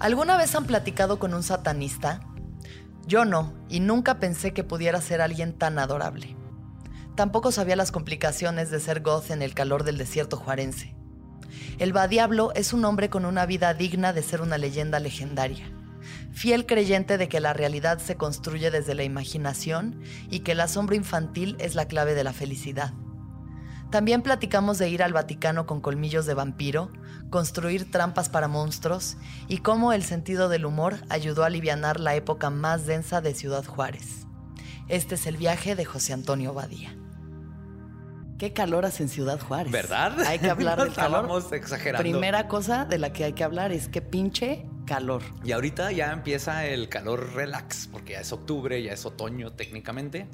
¿Alguna vez han platicado con un satanista? Yo no, y nunca pensé que pudiera ser alguien tan adorable. Tampoco sabía las complicaciones de ser goth en el calor del desierto juarense. El Diablo es un hombre con una vida digna de ser una leyenda legendaria, fiel creyente de que la realidad se construye desde la imaginación y que el asombro infantil es la clave de la felicidad. También platicamos de ir al Vaticano con colmillos de vampiro, construir trampas para monstruos y cómo el sentido del humor ayudó a aliviar la época más densa de Ciudad Juárez. Este es el viaje de José Antonio Badía. Qué calor hace en Ciudad Juárez. ¿Verdad? Hay que hablar del calor. Estamos exagerando. Primera cosa de la que hay que hablar es que pinche calor. Y ahorita ya empieza el calor relax, porque ya es octubre, ya es otoño técnicamente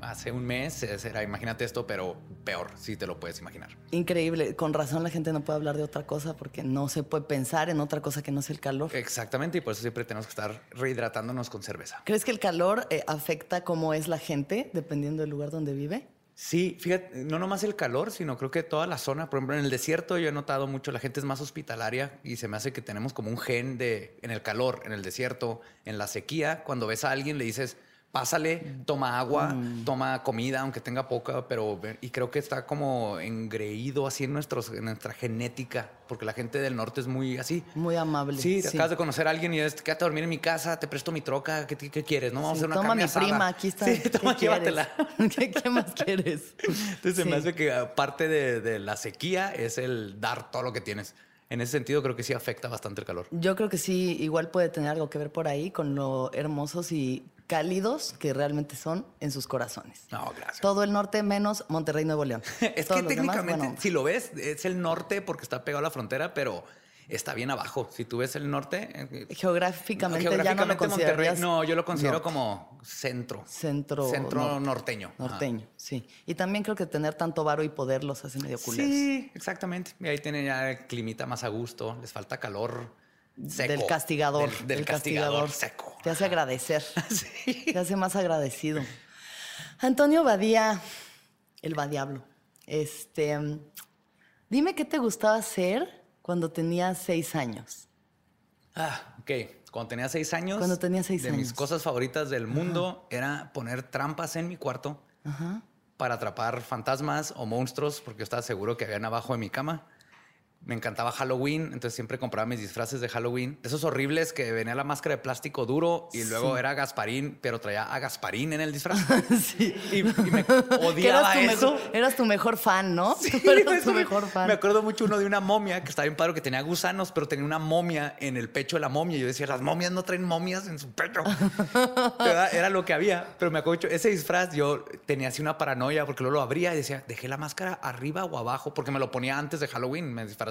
hace un mes era, imagínate esto, pero peor, si te lo puedes imaginar. Increíble. Con razón la gente no puede hablar de otra cosa porque no se puede pensar en otra cosa que no sea el calor. Exactamente, y por eso siempre tenemos que estar rehidratándonos con cerveza. ¿Crees que el calor eh, afecta cómo es la gente dependiendo del lugar donde vive? Sí, fíjate, no nomás el calor, sino creo que toda la zona, por ejemplo, en el desierto yo he notado mucho, la gente es más hospitalaria y se me hace que tenemos como un gen de, en el calor, en el desierto, en la sequía, cuando ves a alguien le dices, pásale, toma agua, mm. toma comida, aunque tenga poca, pero y creo que está como engreído así en, nuestros, en nuestra genética, porque la gente del norte es muy así. Muy amable. Sí, acabas de conocer a alguien y es, quédate a dormir en mi casa, te presto mi troca, ¿qué, quieres? No, vamos a hacer una Toma mi prima, aquí está. Sí, toma, llévatela. ¿Qué, más quieres? Entonces se me hace que parte de, de la sequía es el dar todo lo que tienes en ese sentido creo que sí afecta bastante el calor. Yo creo que sí, igual puede tener algo que ver por ahí con lo hermosos y cálidos que realmente son en sus corazones. No, gracias. Todo el norte menos Monterrey, Nuevo León. es que técnicamente, si lo ves, es el norte porque está pegado a la frontera, pero está bien abajo. Si tú ves el norte... Eh, geográficamente, ya no lo Monterrey, No, yo lo considero como centro. Centro. Centro norteño. Norteño, sí. Y también creo que tener tanto varo y poder los hace medio culeros. Sí, exactamente. Y ahí tienen ya el climita más a gusto. Les falta calor del castigador. Del, castigador, seco. Te hace agradecer. Te hace más agradecido. Antonio Badía, el Badiablo. Este, dime qué te gustaba hacer cuando tenías seis años. Ah, ok. Cuando tenía seis años. Cuando tenía seis de mis cosas favoritas del mundo era poner trampas en mi cuarto para atrapar fantasmas o monstruos, porque yo estaba seguro que habían abajo de mi cama me encantaba Halloween, entonces siempre compraba mis disfraces de Halloween. Esos horribles que venía la máscara de plástico duro y luego era Gasparín, pero traía a Gasparín en el disfraz. sí. Y, me odiaba eras eso. Mejor, eras tu mejor fan, ¿no? Sí, eras tu mejor fan. Me acuerdo mucho uno de una momia que estaba bien padre, que tenía gusanos, pero tenía una momia en el pecho de la momia. Y yo decía, las momias no traen momias en su pecho. era, era, lo que había. Pero me acuerdo, ese disfraz yo tenía así una paranoia porque luego lo abría y decía, dejé la máscara arriba o abajo porque me lo ponía antes de Halloween. Me disfrazaba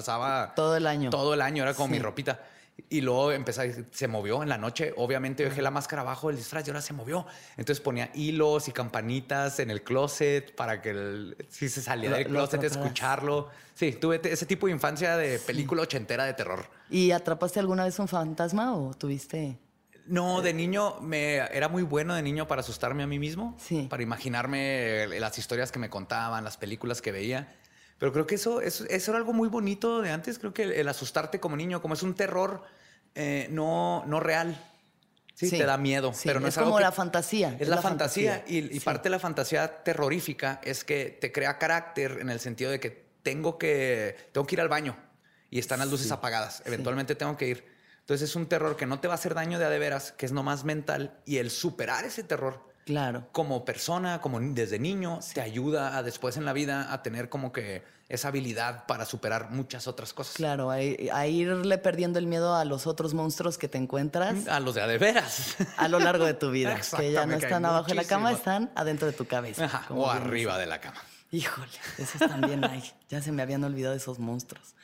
todo el año. Todo el año, era como mi ropita. Y luego empecé, se movió en la noche. Obviamente dejé la máscara abajo del disfraz y ahora se movió. Entonces ponía hilos y campanitas en el closet para que si se saliera del closet, escucharlo. Sí, tuve ese tipo de infancia de película ochentera de terror. ¿Y atrapaste alguna vez un fantasma o tuviste? No, de niño me era muy bueno de niño para asustarme a mí mismo, Sí. para imaginarme las historias que me contaban, las películas que veía. Pero creo que eso, eso, eso era algo muy bonito de antes. Creo que el, el asustarte como niño, como es un terror eh, no, no real. Sí, Sí. te da miedo, Sí, pero no es es, algo como que- la fantasía, Es, la, fantasía, y, y Sí. parte de la fantasía terrorífica es que te crea carácter en el sentido de que tengo que tengo que ir al baño y están las luces apagadas. Eventualmente tengo que ir. Entonces es un terror que no te va a hacer daño de a de veras, que es nomás mental y el superar ese terror Claro. como persona, como desde niño, te ayuda a después en la vida a tener como que esa habilidad para superar muchas otras cosas. Claro, a, a irle perdiendo el miedo a los otros monstruos que te encuentras A los de a de veras. a lo largo de tu vida. que ya no están abajo de la cama, están adentro de tu cabeza. Ajá, o bien arriba de la cama. Híjole, esos también hay. Ya se me habían olvidado esos monstruos.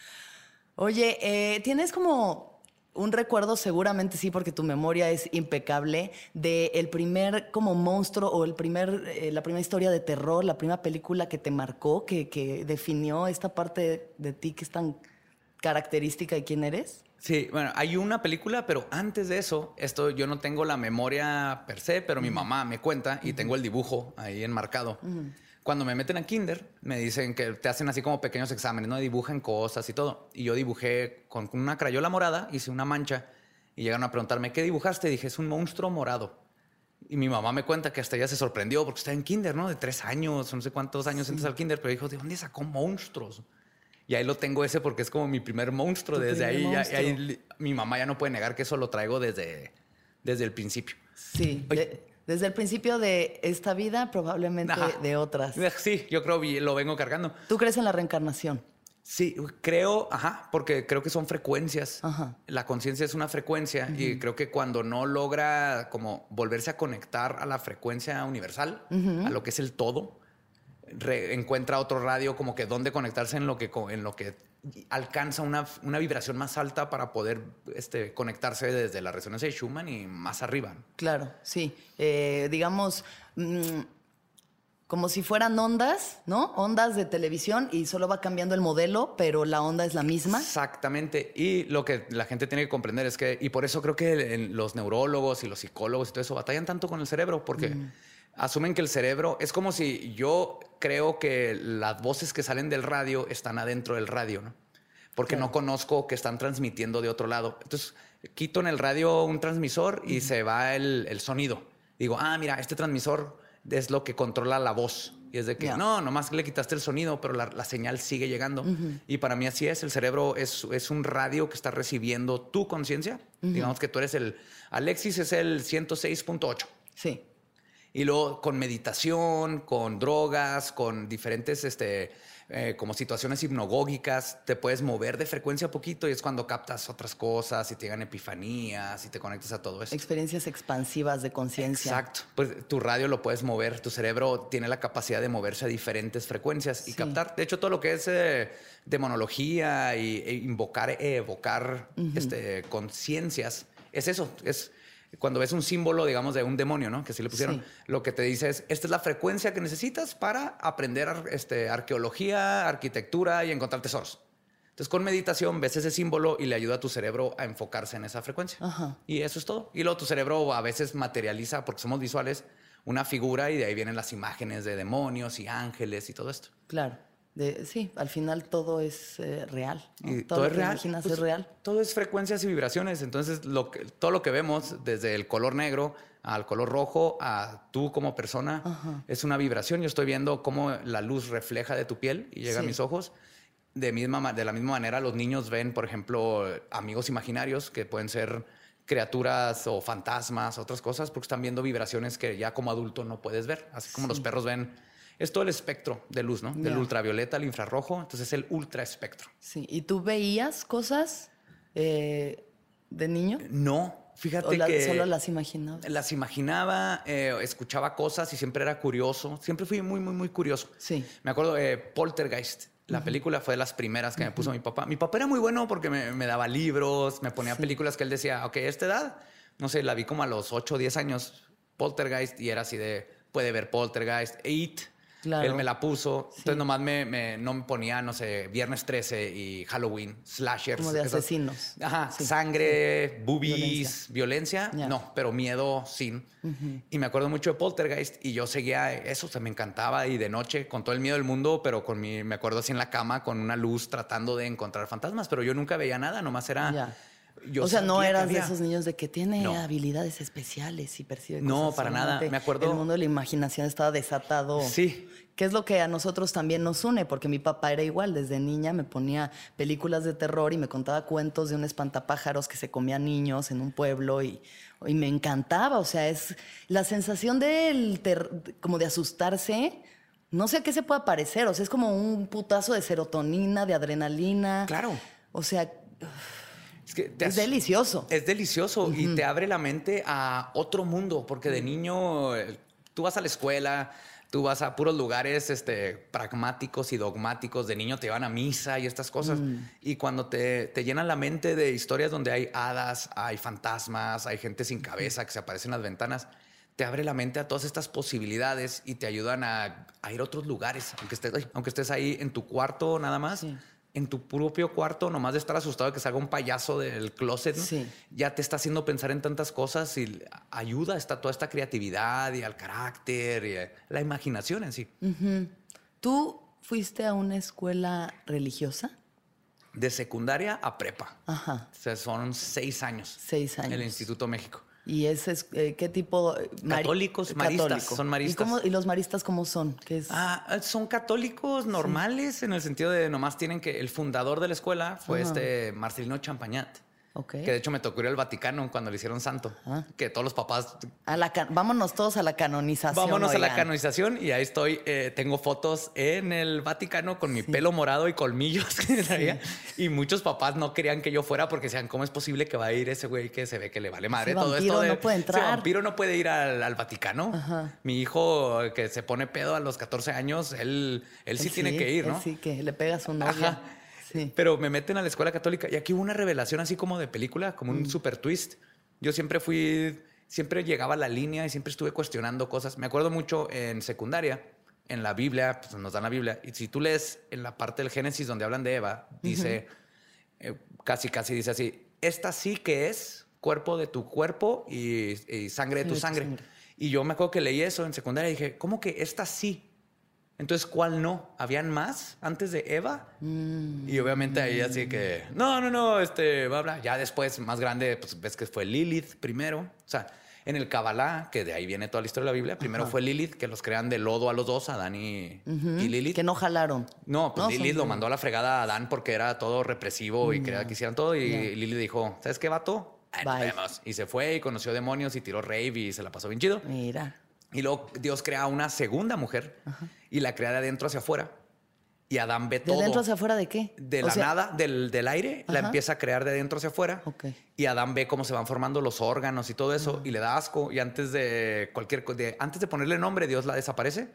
Oye, eh, ¿tienes como un recuerdo, seguramente sí, porque tu memoria es impecable, de el primer como monstruo o el primer, eh, la primera historia de terror, la primera película que te marcó, que, que definió esta parte de ti que es tan característica de quién eres? Sí, bueno, hay una película, pero antes de eso, esto yo no tengo la memoria per se, pero mi mamá me cuenta y tengo el dibujo ahí enmarcado. Cuando me meten a kinder, me dicen que te hacen así como pequeños exámenes, ¿no? Dibujan cosas y todo. Y yo dibujé con una crayola morada, hice una mancha y llegaron a preguntarme, ¿qué dibujaste? dije, es un monstruo morado. Y mi mamá me cuenta que hasta ella se sorprendió porque está en kinder, ¿no? De tres años, no sé cuántos años entras al kinder, pero dijo, ¿de dónde sacó monstruos? Y ahí lo tengo ese porque es como mi primer monstruo. Tu Desde ahí, ya- monstruo. ahí li- mi mamá ya no puede negar que eso lo traigo desde, desde el principio. Sí, Oye. De- desde el principio de esta vida, probablemente Ajá. de otras. Sí, yo creo que lo vengo cargando. ¿Tú crees en la reencarnación? Sí, creo, ajá, porque creo que son frecuencias. Ajá. La conciencia es una frecuencia y creo que cuando no logra como volverse a conectar a la frecuencia universal, a lo que es el todo, encuentra otro radio como que donde conectarse en lo que en lo que alcanza una, una vibración más alta para poder este, conectarse desde la resonancia de Schumann y más arriba. Claro, sí. Eh, digamos, mm, como si fueran ondas, ¿no? Ondas de televisión y solo va cambiando el modelo, pero la onda es la misma. Exactamente. Y lo que la gente tiene que comprender es que, y por eso creo que los neurólogos y los psicólogos y todo eso batallan tanto con el cerebro, porque asumen que el cerebro es como si yo creo que las voces que salen del radio están adentro del radio, ¿no? Porque no conozco que están transmitiendo de otro lado. Entonces, quito en el radio un transmisor y se va el, el sonido. Digo, ah, mira, este transmisor es lo que controla la voz. Y es de que, no, nomás le quitaste el sonido, pero la, la señal sigue llegando. Y para mí así es, el cerebro es, es un radio que está recibiendo tu conciencia. Digamos que tú eres el, Alexis es el 106.8. Sí. Y luego con meditación, con drogas, con diferentes este, eh, como situaciones hipnogógicas, te puedes mover de frecuencia poquito y es cuando captas otras cosas y te llegan epifanías y te conectas a todo eso. Experiencias expansivas de conciencia. Exacto. Pues tu radio lo puedes mover, tu cerebro tiene la capacidad de moverse a diferentes frecuencias y Sí. captar. De hecho, todo lo que es eh, demonología y, e invocar, evocar este, conciencias, es eso. Es cuando ves un símbolo, digamos, de un demonio, ¿no? Que sí le pusieron. Sí. Lo que te dice es, esta es la frecuencia que necesitas para aprender este, arqueología, arquitectura y encontrar tesoros. Entonces, con meditación ves ese símbolo y le ayuda a tu cerebro a enfocarse en esa frecuencia. Ajá. Y eso es todo. Y luego tu cerebro a veces materializa, porque somos visuales, una figura y de ahí vienen las imágenes de demonios y ángeles y todo esto. Claro. De- sí, al final todo es eh, real. ¿no? Y todo, todo, lo es que real. imaginas pues, es real. Todo es frecuencias y vibraciones. Entonces, lo que, todo lo que vemos, desde el color negro al color rojo, a tú como persona, Ajá. es una vibración. Yo estoy viendo cómo la luz refleja de tu piel y llega Sí. a mis ojos. De, misma, ma- de la misma manera, los niños ven, por ejemplo, amigos imaginarios que pueden ser criaturas o fantasmas, otras cosas, porque están viendo vibraciones que ya como adulto no puedes ver. Así como los perros ven. Es todo el espectro de luz, ¿no? Del Ya. ultravioleta al infrarrojo. Entonces es el ultra espectro. Sí. ¿Y tú veías cosas eh, de niño? No, fíjate ¿O la- que solo las imaginabas? las imaginaba, eh, escuchaba cosas y siempre era curioso. Siempre fui muy, muy, muy curioso. Sí. Me acuerdo de Poltergeist. La película fue de las primeras que me puso mi papá. Mi papá era muy bueno porque me, me daba libros, me ponía películas que él decía, ok, a esta edad, no sé, la vi como a los 8 o 10 años, Poltergeist, y era así de, puede ver Poltergeist, It. Claro. Él me la puso. Entonces nomás me, me- no me ponía, no sé, Viernes 13 y Halloween, slashers. Como de esas- asesinos. Ajá, Sí, sangre, boobies, Violencia. No, pero miedo sin. Y me acuerdo mucho de Poltergeist y yo seguía eso, o sea, me encantaba y de noche con todo el miedo del mundo, pero con mi, me acuerdo así en la cama con una luz tratando de encontrar fantasmas, pero yo nunca veía nada, nomás era... Yo o sea, no eras de esos niños de que tiene No. habilidades especiales y percibe No, cosas para nada. Me acuerdo- El mundo de la imaginación estaba desatado. Sí. Que es lo que a nosotros también nos une, porque mi papá era igual. Desde niña me ponía películas de terror y me contaba cuentos de un espantapájaros que se comía niños en un pueblo y, y me encantaba. O sea, es la sensación del como de asustarse. No sé a qué se puede parecer. O sea, es como un putazo de serotonina, de adrenalina. Claro. O sea, Es, que es delicioso. Es delicioso y te abre la mente a otro mundo, porque de niño eh, tú vas a la escuela, tú vas a puros lugares este, pragmáticos y dogmáticos, de niño te van a misa y estas cosas. Y cuando te, te llenan la mente de historias donde hay hadas, hay fantasmas, hay gente sin cabeza que se aparece en las ventanas, te abre la mente a todas estas posibilidades y te ayudan a, a ir a otros lugares, aunque estés, aunque estés ahí en tu cuarto nada más. Sí. En tu propio cuarto, nomás de estar asustado de que salga un payaso del closet, ¿no? Sí. ya te está haciendo pensar en tantas cosas y ayuda a toda esta creatividad y al carácter y a la imaginación en sí. ¿Tú fuiste a una escuela religiosa? De secundaria a prepa. Ajá. O sea, son seis años. Seis años. En el Instituto México. ¿Y ese es eh, qué tipo? eh, mari- Católicos, maristas, son maristas. ¿Y, cómo- y los maristas cómo son? ¿Qué es? Ah, son católicos normales en el sentido de nomás tienen que el fundador de la escuela fue Ajá. este Marcelino Champañat. Que de hecho me tocó ir al Vaticano cuando le hicieron santo. Ah. Que todos los papás A la can- vámonos todos a la canonización. Vámonos a la canonización y ahí estoy. eh, tengo fotos en el Vaticano con mi pelo morado y colmillos que traía. Y muchos papás no querían que yo fuera porque decían, ¿cómo es posible que va a ir ese güey que se ve que le vale madre todo esto? vampiro De, no puede entrar". vampiro no puede ir al, al Vaticano. Ajá. Mi hijo eh, que se pone pedo a los 14 años, él, él sí tiene que ir, ¿no? Sí, que le pega a su novia. Ajá. Sí. Pero me meten a la escuela católica y aquí hubo una revelación así como de película, como Mm. un super twist. Yo siempre fui, siempre llegaba a la línea y siempre estuve cuestionando cosas. Me acuerdo mucho en secundaria, en la Biblia, pues nos dan la Biblia, y si tú lees en la parte del Génesis donde hablan de Eva, dice, eh, casi, casi dice así, esta sí que es cuerpo de tu cuerpo y, y sangre de tu Sí, sangre. Y yo me acuerdo que leí eso en secundaria y dije, ¿cómo que esta sí? Entonces, ¿cuál no? ¿Habían más antes de Eva? Mm. Y obviamente ahí así que, no, no, no, este, bla, bla. Ya después, más grande, pues ves que fue Lilith primero. O sea, en el Kabbalah, que de ahí viene toda la historia de la Biblia, primero fue Lilith, que los crean de lodo a los dos, Adán y, y Lilith. Que no jalaron. No, pues No, Lilith son- lo mandó a la fregada a Adán porque era todo represivo y quería que hicieran todo. Y. Lilith dijo, ¿sabes qué, vato? Ay, Bye. Y se fue y conoció demonios y tiró rave y se la pasó bien chido. Mira. Y luego Dios crea una segunda mujer y la crea de adentro hacia afuera. Y Adán ve ¿De todo. adentro hacia afuera de qué? De O la sea, nada, del, del aire, la empieza a crear de adentro hacia afuera. Y Adán ve cómo se van formando los órganos y todo eso y le da asco. Y antes de cualquier de, antes de ponerle nombre, Dios la desaparece.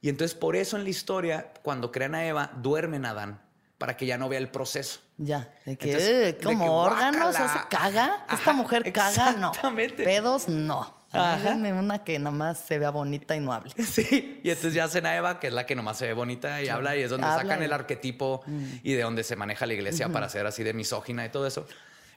Y entonces por eso en la historia, cuando crean a Eva, duermen a Adán para que ya no vea el proceso. Ya, de que Entonces, eh, de como que órganos. ¿hace caga? Ajá, Esta mujer caga, no. Pedos, no. Háganme una que nada más se vea bonita y no hable. Sí, y entonces ya hacen a Eva, que es la que nomás se ve bonita y habla, y es donde Habla sacan y- el arquetipo y de donde se maneja la iglesia para ser así de misógina y todo eso.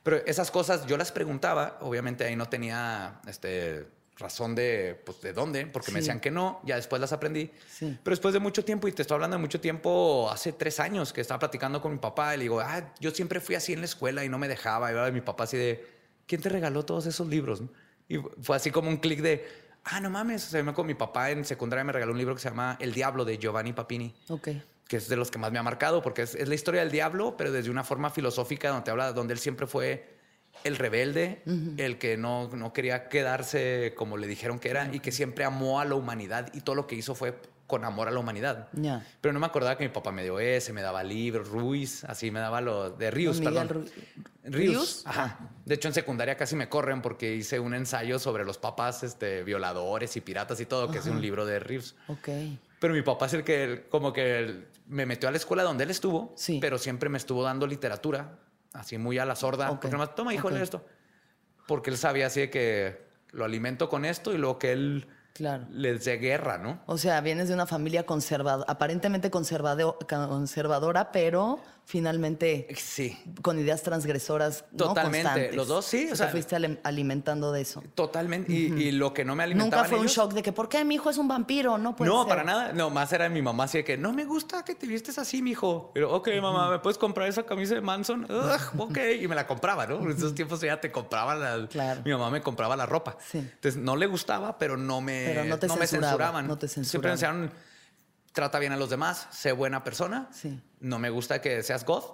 Pero esas cosas yo las preguntaba, obviamente ahí no tenía este, razón de, pues, de dónde, porque me decían que no, ya después las aprendí. Sí. Pero después de mucho tiempo, y te estoy hablando de mucho tiempo, hace tres años que estaba platicando con mi papá y le digo, ah, yo siempre fui así en la escuela y no me dejaba. Y mi papá así de, ¿quién te regaló todos esos libros? Y fue así como un clic de, ah, no mames. O sea, me acuerdo, mi papá en secundaria me regaló un libro que se llama El Diablo de Giovanni Papini Ok. que es de los que más me ha marcado, porque es, es la historia del diablo, pero desde una forma filosófica donde te habla, donde él siempre fue el rebelde, el que no, no quería quedarse como le dijeron que era y que siempre amó a la humanidad y todo lo que hizo fue con amor a la humanidad. Ya. Pero no me acordaba que mi papá me dio ese, me daba libros, Ruiz, así me daba lo de Miguel perdón. Ru- Rius. ¿Rius? Ajá. De hecho, en secundaria casi me corren porque hice un ensayo sobre los papás este, violadores y piratas y todo, que es un libro de Rius. Ok. Pero mi papá es el que como que me metió a la escuela donde él estuvo, Sí. pero siempre me estuvo dando literatura, así muy a la sorda. Ok. Porque nomás, toma, hijo, Ok. lee esto. Porque él sabía así de que lo alimento con esto y luego que él Claro. les dé guerra, ¿no? O sea, vienes de una familia conservadora, aparentemente conservado- conservadora, pero finalmente Sí. con ideas transgresoras. ¿no? Totalmente. Constantes. Los dos, sí, o Te sea- fuiste ale- alimentando de eso. Totalmente. Y, y lo que no me alimentaba. Nunca fue un shock de que, ¿por qué mi hijo es un vampiro? No puede no, ser. para nada. No, más era mi mamá así de que no me gusta que te vistes así, mijo. Pero, ok, mamá, ¿me puedes comprar esa camisa de Manson? Ugh, ok. Y me la compraba, ¿no? En esos tiempos ya te compraba la. Claro. Mi mamá me compraba la ropa. Sí. Entonces no le gustaba, pero no me, Pero no te censuraban. no te Siempre me censuraban. decían, trata bien a los demás, sé buena persona. Sí. No me gusta que seas goth,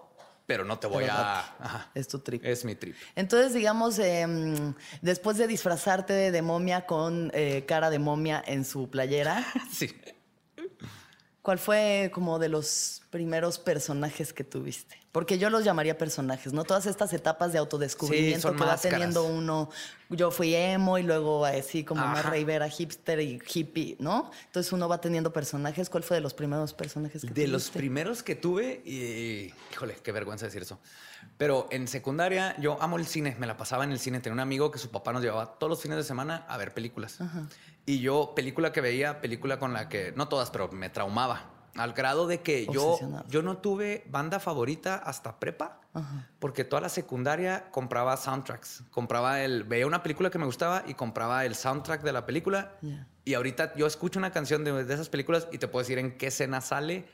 pero no te voy Pero a. Ajá. es tu trip. Es mi trip. Entonces, digamos, em, después de disfrazarte de, de momia con eh, cara de momia en su playera, Sí. ¿Cuál fue como de los primeros personajes que tuviste? Porque yo los llamaría personajes, ¿no? Todas estas etapas de autodescubrimiento Sí, que va teniendo uno. Yo fui emo y luego así como más Ajá. raivera, hipster y hippie, ¿no? Entonces uno va teniendo personajes. ¿Cuál fue de los primeros personajes que De los tuviste? primeros que tuve, y híjole, qué vergüenza decir eso. Pero en secundaria yo amo el cine, me la pasaba en el cine. Tenía un amigo que su papá nos llevaba todos los fines de semana a ver películas. Y yo, película que veía, película con la que, no todas, pero me traumaba. Al grado de que yo, yo no tuve banda favorita hasta prepa, porque toda la secundaria compraba soundtracks. Compraba el, veía una película que me gustaba y compraba el soundtrack de la película. Ya. Y ahorita yo escucho una canción de, de esas películas y te puedo decir en qué escena sale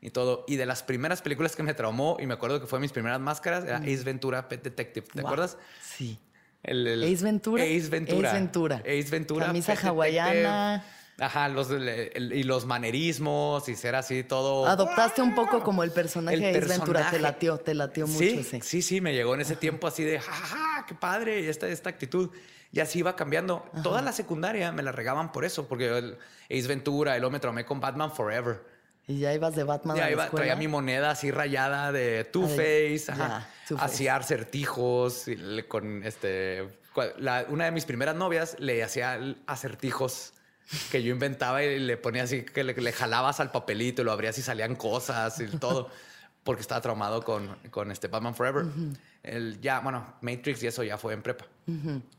y todo. Y de las primeras películas que me traumó, y me acuerdo que fue mis primeras máscaras, era Ace Ventura, Pet Detective. ¿Te Wow. acuerdas? Sí. El, el- Ace Ventura. Ace Ventura. Ace Ventura. Ace Ventura. Camisa Pet hawaiana. Detective. Ajá, los, el- el- y los manerismos y ser así todo. Adoptaste un poco como el personaje El de Ace Ventura. Te personaje. latió, te latió mucho Sí, ese. sí, sí, me llegó en ese tiempo así de, jajaja, qué padre, y esta, esta actitud. Y así iba cambiando. Toda la secundaria me la regaban por eso, porque el Ace Ventura, luego me traumé con Batman Forever. Y ya ibas de Batman Ya a la iba, traía mi moneda así rayada de Two Face, Two-Face. hacía acertijos con este. la- una de mis primeras novias le hacía acertijos que yo inventaba y le ponía así que le, le jalabas al papelito y lo abrías y salían cosas y todo. Porque estaba traumado con, con este Batman Forever. El, ya, bueno, Matrix y eso ya fue en prepa.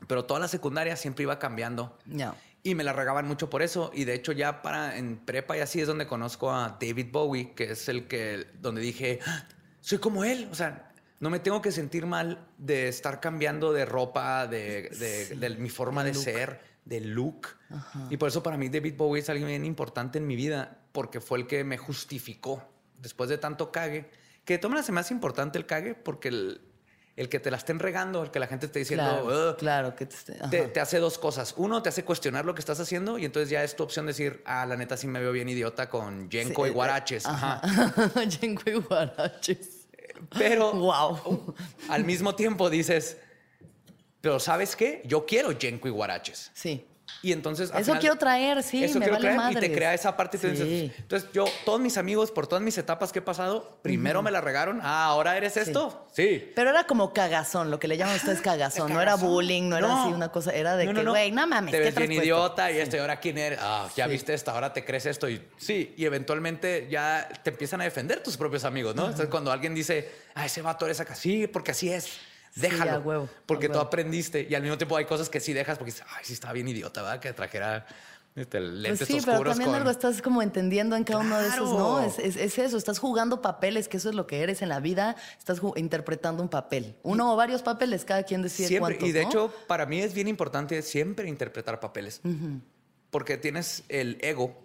Pero toda la secundaria siempre iba cambiando. Ya. Y me la regaban mucho por eso. Y de hecho, ya para en prepa y así es donde conozco a David Bowie, que es el que, donde dije, "Ah, soy como él. O sea, no me tengo que sentir mal de estar cambiando de ropa, de, de- de mi forma de ser, de look. Y por eso para mí David Bowie es alguien bien importante en mi vida, porque fue el que me justificó después de tanto cague. Que de todas maneras se me hace importante el cague porque el, el que te la estén regando, el que la gente esté diciendo, Claro, claro. Que te, ajá. te, te hace dos cosas. Uno, te hace cuestionar lo que estás haciendo y entonces ya es tu opción decir, ah, la neta sí me veo bien idiota con Yenko Sí, y eh, Guaraches. Ajá. Ajá. Yenko y Guaraches. Pero Wow. al mismo tiempo dices, pero ¿sabes qué? Yo quiero Yenko y Guaraches. Sí. Y entonces... Eso final- quiero traer, sí, Eso me quiero vale traer madres. y te crea esa parte. Sí. Entonces, entonces yo, todos mis amigos, por todas mis etapas que he pasado, primero me la regaron. Ah, ¿ahora eres esto? Sí. Pero era como cagazón, lo que le llaman ustedes cagazón. No era bullying, no, era No. así una cosa, era de No, no, que, no. güey, no, mames, Te ¿qué ves bien idiota y esto, ¿y ahora quién eres? Ah, ya Sí. viste esto, ahora te crees esto. Y sí, y eventualmente ya te empiezan a defender tus propios amigos, ¿no? Entonces, cuando alguien dice, ah, ese vato eres acá, sí, porque así es. Sí, Déjalo. a huevo, porque tú aprendiste. Y al mismo tiempo hay cosas que sí dejas porque dices, ay, sí estaba bien idiota, ¿verdad? Que trajera este, Pues lentes sí, pero oscuros también con... algo estás como entendiendo en cada uno de esos, ¿no? Claro. Es, es- es eso, estás jugando papeles, que eso es lo que eres en la vida, estás interpretando un papel. Uno o varios papeles, cada quien decide Siempre. cuántos, y de ¿no? hecho, para mí es bien importante siempre interpretar papeles. Porque tienes el ego,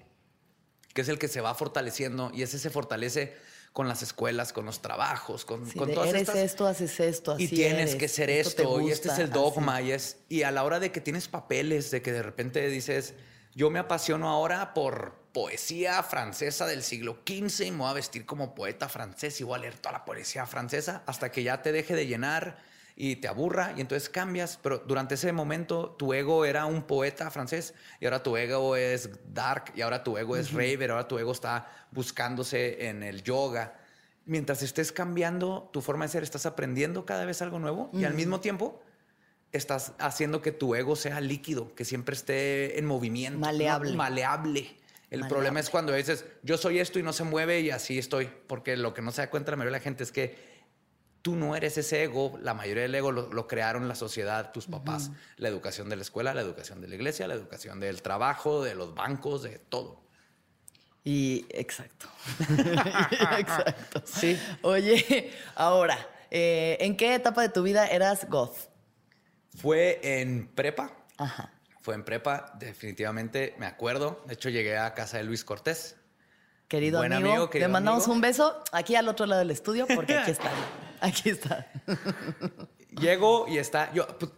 que es el que se va fortaleciendo y ese se fortalece con las escuelas, con los trabajos, con, Sí, con de todas eres estas... esto, haces esto, así y tienes eres, que ser esto esto, y este es el dogma así. y es y a la hora de que tienes papeles de que de repente dices yo me apasiono ahora por poesía francesa del siglo XV y me voy a vestir como poeta francés y voy a leer toda la poesía francesa hasta que ya te deje de llenar y te aburra y entonces cambias, pero durante ese momento tu ego era un poeta francés y ahora tu ego es dark y ahora tu ego es raver, ahora tu ego está buscándose en el yoga. Mientras estés cambiando tu forma de ser, estás aprendiendo cada vez algo nuevo y al mismo tiempo estás haciendo que tu ego sea líquido, que siempre esté en movimiento. Maleable. Maleable. El Maleable. problema es cuando dices, yo soy esto y no se mueve y así estoy, porque lo que no se da cuenta la mayoría de la gente es que tú no eres ese ego, la mayoría del ego lo, lo crearon la sociedad, tus papás, la educación de la escuela, la educación de la iglesia, la educación del trabajo, de los bancos, de todo. Y exacto. exacto. Sí. Oye, ahora, eh, ¿en qué etapa de tu vida eras goth? Fue en prepa. Ajá. Fue en prepa, definitivamente me acuerdo. De hecho, llegué a casa de Luis Cortés. Querido Buen amigo, amigo, querido te mandamos amigo. un beso aquí al otro lado del estudio porque aquí está. Aquí está. Llego y está. Yo, pues,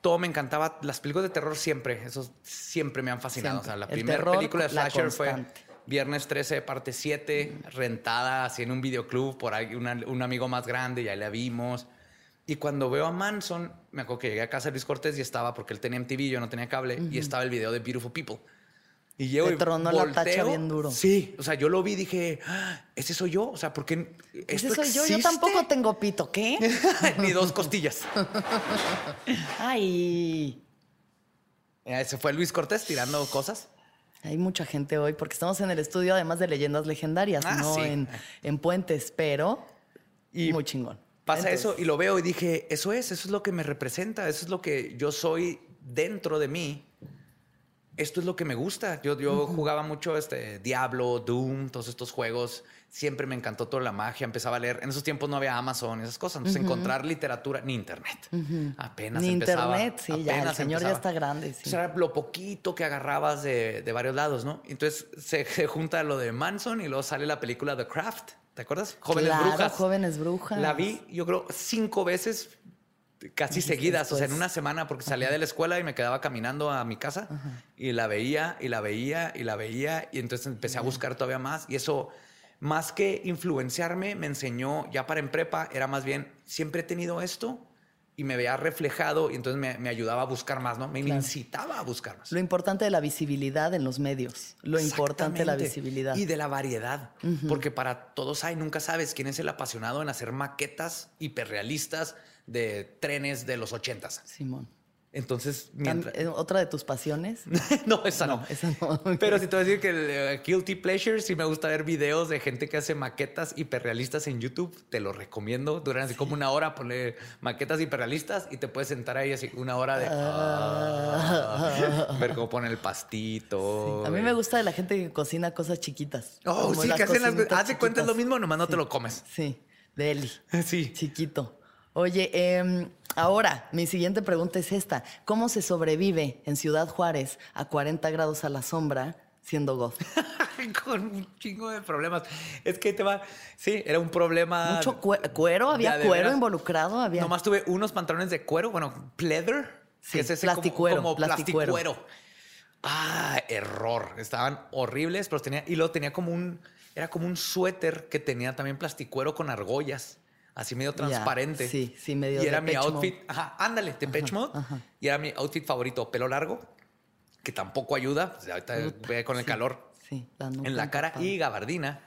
todo me encantaba. Las películas de terror siempre, eso siempre me han fascinado. Siempre. O sea, la primera película de la Slasher fue. Viernes 13, parte 7, rentada así en un videoclub por ahí, una- un amigo más grande, ya la vimos. Y cuando veo a Manson, me acuerdo que llegué a casa de Luis Cortés y estaba, porque él tenía MTV, yo no tenía cable, y estaba el video de Beautiful People. Y llego Te y tronó la tacha bien duro. Sí, o sea, yo lo vi y dije, "Ah, ¿ese soy yo? O sea, ¿por qué Ese esto soy yo. Yo existe?" tampoco tengo pito. ¿Qué? Ni dos costillas. Ay. Se fue Luis Cortés tirando cosas. Hay mucha gente hoy porque estamos en el estudio, además de leyendas legendarias, Ah, no sí. en, en puentes, pero Y muy chingón. Pasa Entonces, eso y lo veo y dije, eso es, eso es lo que me representa, eso es lo que yo soy dentro de mí. Esto es lo que me gusta. Yo, yo jugaba mucho este Diablo, Doom, todos estos juegos. Siempre me encantó toda la magia. Empezaba a leer. En esos tiempos no había Amazon y esas cosas. Entonces, encontrar literatura, ni internet. Apenas Ni empezaba. internet, sí, ya, el señor ya está grande, sí. Entonces, era lo poquito que agarrabas de, de varios lados, ¿no? Entonces se, se junta lo de Manson y luego sale la película The Craft. ¿Te acuerdas? Jóvenes Claro, Brujas. Jóvenes Brujas. La vi, yo creo, cinco veces casi seguidas, o sea, en una semana, porque salía de la escuela y me quedaba caminando a mi casa y la veía y la veía y la veía y entonces empecé a buscar todavía más y eso, más que influenciarme, me enseñó, ya para en prepa, era más bien, siempre he tenido esto y me veía reflejado y entonces me, me ayudaba a buscar más, ¿no? Me, me incitaba a buscar más. Lo importante de la visibilidad en los medios. Lo importante de la visibilidad. Y de la variedad. Porque para todos hay, nunca sabes quién es el apasionado en hacer maquetas hiperrealistas de trenes de los ochentas. Simón. Entonces, mientras... eh, ¿Otra de tus pasiones? no, esa no. No, esa no. Pero si te voy a decir que el eh, Guilty Pleasure, sí me gusta ver videos de gente que hace maquetas hiperrealistas en YouTube. Te lo recomiendo. Duran así como una hora, ponle maquetas hiperrealistas y te puedes sentar ahí así una hora de... ah, ver cómo pone el pastito. A mí me gusta de la gente que cocina cosas chiquitas. Oh, sí, que hacen las... cocinitas Haz de cuenta es lo mismo, nomás no te lo comes. Sí, de Eli. Sí. Chiquito. Oye, em, ahora mi siguiente pregunta es esta. ¿Cómo se sobrevive en Ciudad Juárez a 40 grados a la sombra siendo goth? Con un chingo de problemas. Es que te va. Sí, era un problema. ¿Mucho cue- cuero? ¿Había cuero veras. involucrado? ¿Había? Nomás tuve unos pantalones de cuero, bueno, pleather. Sí, que es ese plasticuero, como, como plasticuero. plasticuero. Ah, error. Estaban horribles, pero tenía. Y luego tenía como un. Era como un suéter que tenía también plasticuero con argollas. Así medio transparente. sí, sí, medio Y era mi Mode. outfit. Ajá, ándale, de Pitch Mode. Y era mi outfit favorito, pelo largo, que tampoco ayuda. pues, ahorita ve con el calor Sí, la nuca en la cara y gabardina.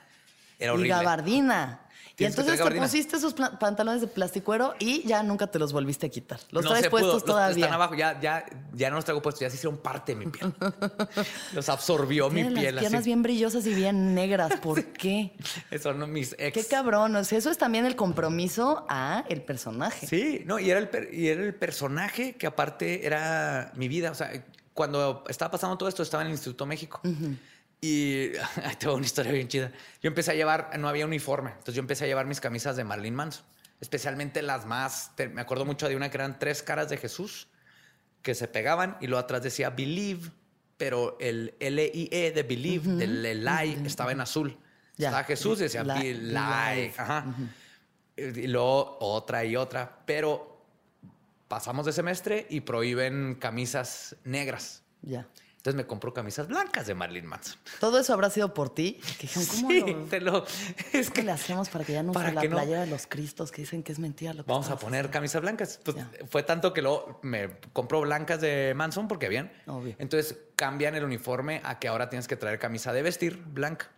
Era Y horrible. gabardina. Y entonces te pusiste esos pantalones de plasticuero y ya nunca te los volviste a quitar. Los No traes puestos Los- todavía. Están abajo, ya, ya, ya no los traigo puestos, ya se hicieron parte de mi piel. los absorbió mi piel las piernas así. bien brillosas y bien negras. ¿Por qué? Esos son mis ex. Qué cabrón. O sea, eso es también el compromiso a el personaje. Sí, no, y era, el per- y era el personaje que aparte era mi vida. O sea, cuando estaba pasando todo esto, estaba en el Instituto México. Y ahí te va una historia bien chida. Yo empecé a llevar, no había uniforme, entonces yo empecé a llevar mis camisas de Marlene Manson, especialmente las más, te- me acuerdo mucho de una que eran tres caras de Jesús que se pegaban y luego atrás decía Believe, pero el L-I-E de Believe, del el lie, estaba en azul. Ya. Estaba Jesús y decía Li- Be- live. Ajá. Y luego otra y otra, pero pasamos de semestre y prohíben camisas negras. Ya. Entonces me compro camisas blancas de Marilyn Manson. Todo eso habrá sido por ti. Que dijeron, ¿cómo Sí, lo- te lo- es ¿qué que le hacemos para que ya no para use la que no- playera de los cristos que dicen que es mentira lo que vamos a poner camisas blancas. Pues fue tanto que luego me compro blancas de Manson porque bien. Obvio. Entonces cambian el uniforme a que ahora tienes que traer camisa de vestir blanca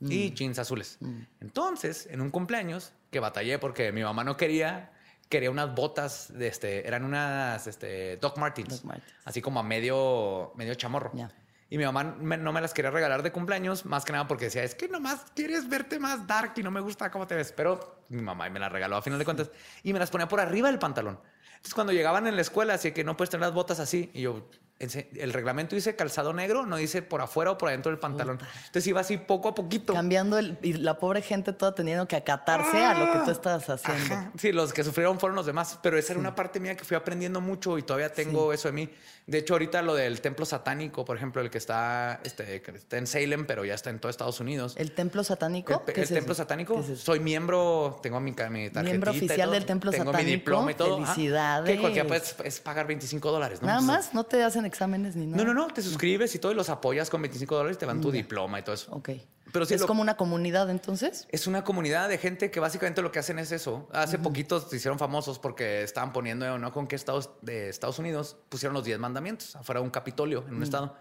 y Mm. jeans azules. Entonces, en un cumpleaños que batallé porque mi mamá no quería, quería unas botas de este, eran unas este, Doc Martens, Doc Martens. así como a medio, medio chamorro. Ya. Y mi mamá me- no me las quería regalar de cumpleaños, más que nada porque decía, es que nomás quieres verte más dark y no me gusta cómo te ves. Pero mi mamá me las regaló a final de cuentas y me las ponía por arriba del pantalón. Entonces cuando llegaban en la escuela, así que no puedes tener las botas así. Y yo, el reglamento dice calzado negro, no dice por afuera o por adentro del pantalón. Entonces iba así poco a poquito. Cambiando el, y la pobre gente toda teniendo que acatarse a lo que tú estabas haciendo. Ajá. Sí, los que sufrieron fueron los demás, pero esa era una parte mía que fui aprendiendo mucho y todavía tengo eso de mí. De hecho, ahorita lo del templo satánico, por ejemplo, el que está, este, que está en Salem, pero ya está en todo Estados Unidos. ¿El templo satánico? El, ¿Qué el es eso? templo satánico. Soy miembro, tengo mi, mi tarjetita. Miembro oficial del templo tengo satánico. mi diploma y todo. Felicidades. Que cualquiera puede es pagar 25 dólares. ¿no? Nada más, no te hacen exámenes ni nada. No, no, no. Te suscribes y todo y los apoyas con 25 dólares te dan tu diploma y todo eso. Ok. Pero sí es lo- como una comunidad entonces. Es una comunidad de gente que básicamente lo que hacen es eso. Hace poquitos se hicieron famosos porque estaban poniendo, no con qué estados de Estados Unidos, pusieron los 10 mandamientos afuera de un capitolio en un estado.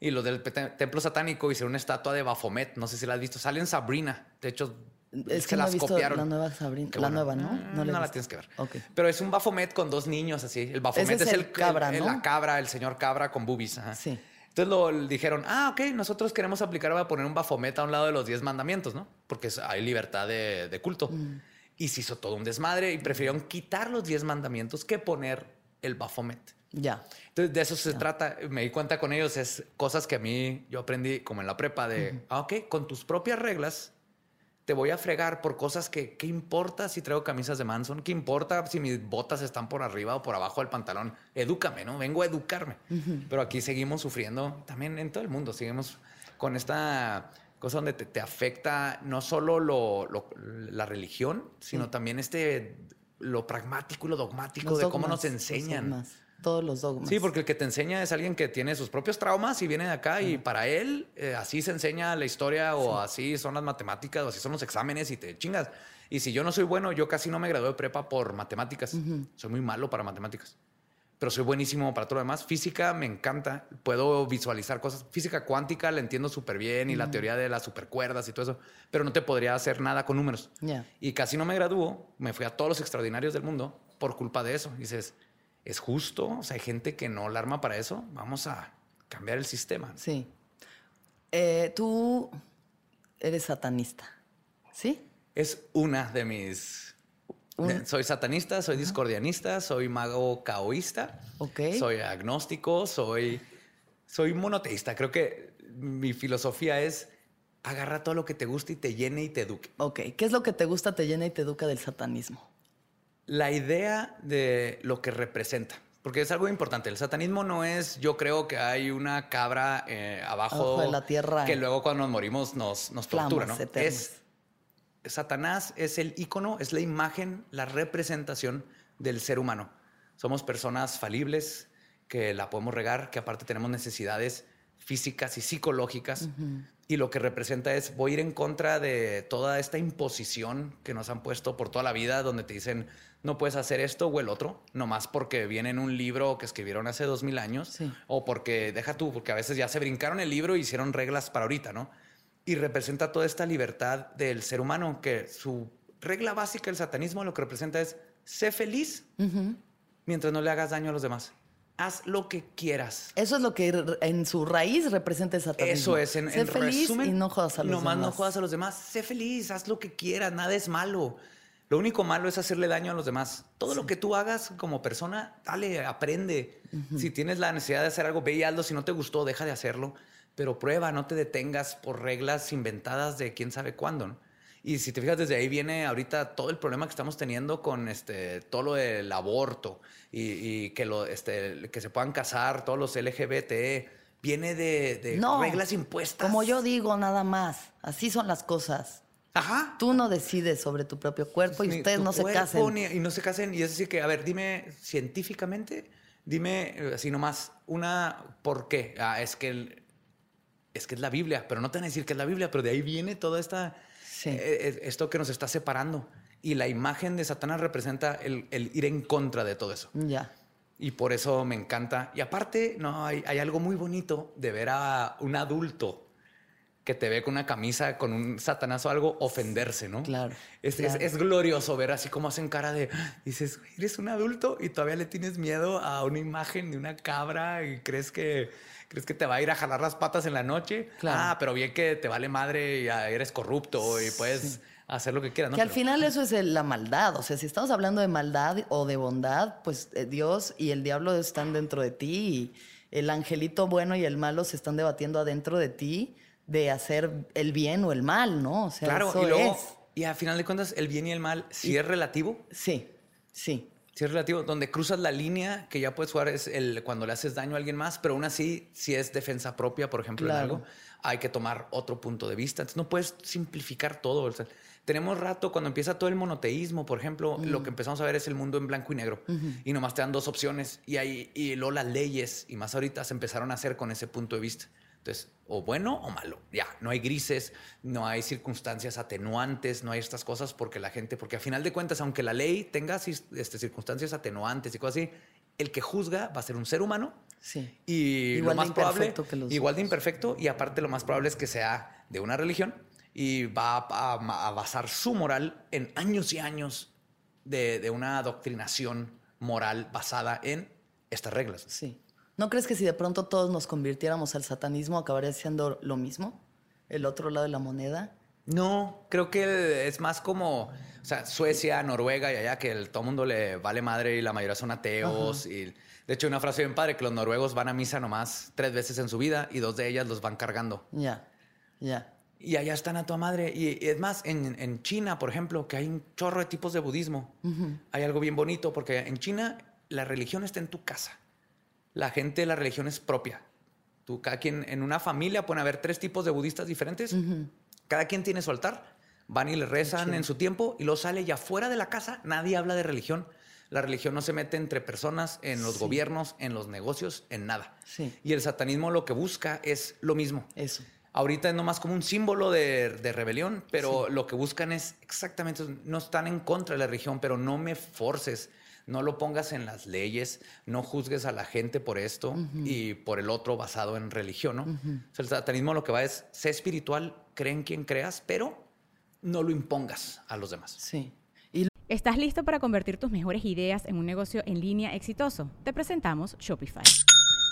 Y los del te- templo satánico hicieron una estatua de Baphomet. No sé si la has visto. Sale en Sabrina. De hecho, Es se que no he las visto copiaron. la nueva Sabrina. La nueva, ¿no? Mm, No la he tienes que ver. Ok. Pero es un Baphomet con dos niños así. El Baphomet Ese es, es el, cabra, el- ¿no? La cabra, el señor cabra con boobies. ajá. Sí. Entonces lo dijeron, ah, ok, nosotros queremos aplicar, a poner un Baphomet a un lado de los 10 mandamientos, ¿no? Porque es- hay libertad de, de culto. Mm. Y se hizo todo un desmadre y prefirieron quitar los 10 mandamientos que poner el Baphomet. Ya. Entonces, de eso se trata. Me di cuenta con ellos, es cosas que a mí yo aprendí como en la prepa de, ah, ok, con tus propias reglas te voy a fregar por cosas que, ¿qué importa si traigo camisas de Manson? ¿Qué importa si mis botas están por arriba o por abajo del pantalón? Edúcame, ¿no? Vengo a educarme. Pero aquí seguimos sufriendo, también en todo el mundo, seguimos con esta cosa donde te, te afecta no solo lo, lo- la religión, sino también este, lo pragmático y lo dogmático Los de cómo nos enseñan. Todos los dogmas. Sí, porque el que te enseña es alguien que tiene sus propios traumas y viene de acá y para él eh, así se enseña la historia o así son las matemáticas o así son los exámenes y te chingas. Y si yo no soy bueno, yo casi no me gradué de prepa por matemáticas. Soy muy malo para matemáticas. Pero soy buenísimo para todo lo demás. Física me encanta. Puedo visualizar cosas. Física cuántica la entiendo súper bien y la teoría de las supercuerdas y todo eso. Pero no te podría hacer nada con números. Ya. Y casi no me graduó. Me fui a todos los extraordinarios del mundo por culpa de eso. dices, ¿es justo? O sea, hay gente que no la arma para eso. Vamos a cambiar el sistema. Sí. Eh, tú eres satanista, ¿sí? Es una de mis... Un- soy satanista, soy discordianista, soy mago caoísta, Ok. soy agnóstico, soy, soy monoteísta. Creo que mi filosofía es agarra todo lo que te guste y te llene y te eduque. Ok. ¿Qué es lo que te gusta, te llena y te educa del satanismo? La idea de lo que representa. Porque es algo importante. El satanismo no es, yo creo que hay una cabra eh, abajo, Abajo de la tierra. que luego cuando nos morimos nos, nos tortura, ¿no? eternas. Es, Satanás es el icono, es la imagen, la representación del ser humano. Somos personas falibles, que la podemos regar, que aparte tenemos necesidades físicas y psicológicas. Y lo que representa es, voy a ir en contra de toda esta imposición que nos han puesto por toda la vida, donde te dicen, no puedes hacer esto o el otro, nomás porque viene en un libro que escribieron hace dos mil años, Sí. o porque, deja tú, porque a veces ya se brincaron el libro y hicieron reglas para ahorita, ¿no? Y representa toda esta libertad del ser humano, que su regla básica del satanismo lo que representa es, sé feliz mientras no le hagas daño a los demás. Haz lo que quieras. Eso es lo que en su raíz representa el satanismo. Eso es, en, Sé en feliz resumen. y no jodas a los nomás demás. no jodas a los demás. Sé feliz, haz lo que quieras, nada es malo. Lo único malo es hacerle daño a los demás. Todo lo que tú hagas como persona, dale, aprende. Si tienes la necesidad de hacer algo, ve y hazlo. Si no te gustó, deja de hacerlo. Pero prueba, no te detengas por reglas inventadas de quién sabe cuándo. ¿no? Y si te fijas, desde ahí viene ahorita todo el problema que estamos teniendo con este, todo lo del aborto y, y que, lo, este, que se puedan casar, todos los LGBT. Viene de, de No, reglas impuestas. Como yo digo, nada más. Así son las cosas. Ajá. Tú no decides sobre tu propio cuerpo y Ni ustedes no se casen. ni- y no se casen. Y es decir que, a ver, dime científicamente, dime eh, así nomás, una, ¿por qué? Ah, es que el- es que es la Biblia, pero no te van a decir que es la Biblia, pero de ahí viene toda esta, Sí. eh, eh, esto que nos está separando. Y la imagen de Satanás representa el, el ir en contra de todo eso. Ya. Y por eso me encanta. Y aparte, no, hay, hay algo muy bonito de ver a un adulto que te ve con una camisa, con un satanazo o algo, ofenderse, ¿no? Claro. Es, claro. es- es glorioso ver así como hacen cara de, dices, "Güey, eres un adulto y todavía le tienes miedo a una imagen de una cabra y crees que, crees que te va a ir a jalar las patas en la noche. Claro. Ah, pero bien que te vale madre y eres corrupto y puedes hacer lo que quieras, ¿no? Que al Pero- final eso es la maldad. O sea, si estamos hablando de maldad o de bondad, pues eh, Dios y el diablo están dentro de ti y el angelito bueno y el malo se están debatiendo adentro de ti de hacer el bien o el mal, ¿no? O sea, Claro, eso y luego, es. y a final de cuentas, el bien y el mal, si es relativo, Sí, sí. si es relativo, donde cruzas la línea que ya puedes jugar es el cuando le haces daño a alguien más, pero aún así, si es defensa propia, por ejemplo, Claro. en algo, hay que tomar otro punto de vista. Entonces, no puedes simplificar todo. O sea, tenemos rato, cuando empieza todo el monoteísmo, por ejemplo, lo que empezamos a ver es el mundo en blanco y negro. Y nomás te dan dos opciones. Y, ahí, y luego las leyes, y más ahorita, se empezaron a hacer con ese punto de vista. Entonces, o bueno o malo. Ya, no hay grises, no hay circunstancias atenuantes, no hay estas cosas porque la gente, porque a final de cuentas, aunque la ley tenga este, circunstancias atenuantes y cosas así, el que juzga va a ser un ser humano Sí. y Igual lo de más probable, que los igual de imperfecto y aparte lo más probable es que sea de una religión y va a, a basar su moral en años y años de, de una adoctrinación moral basada en estas reglas. Sí. ¿No crees que si de pronto todos nos convirtiéramos al satanismo acabaría siendo lo mismo? El otro lado de la moneda. No, creo que es más como, o sea, Suecia, Noruega y allá que el, todo mundo le vale madre y la mayoría son ateos. Y de hecho, una frase bien padre que los noruegos van a misa nomás tres veces en su vida y dos de ellas los van cargando. Ya, ya. Y allá están a tu madre. Y, y es más, en, en China, por ejemplo, que hay un chorro de tipos de budismo, hay algo bien bonito porque en China la religión está en tu casa. La gente, la religión es propia. Tú, cada quien, en una familia pueden haber tres tipos de budistas diferentes. Cada quien tiene su altar. Van y le rezan en su tiempo y luego sale y afuera de la casa nadie habla de religión. La religión no se mete entre personas, en los gobiernos, en los negocios, en nada. Sí. Y el satanismo lo que busca es lo mismo. Eso. Ahorita es nomás como un símbolo de, de rebelión, pero lo que buscan es exactamente, no están en contra de la religión, pero no me forces, no lo pongas en las leyes, no juzgues a la gente por esto y por el otro basado en religión, ¿no? O sea, el satanismo lo que va es, sé espiritual, cree en quien creas, pero no lo impongas a los demás. Sí. Y ¿Estás listo para convertir tus mejores ideas en un negocio en línea exitoso? Te presentamos Shopify.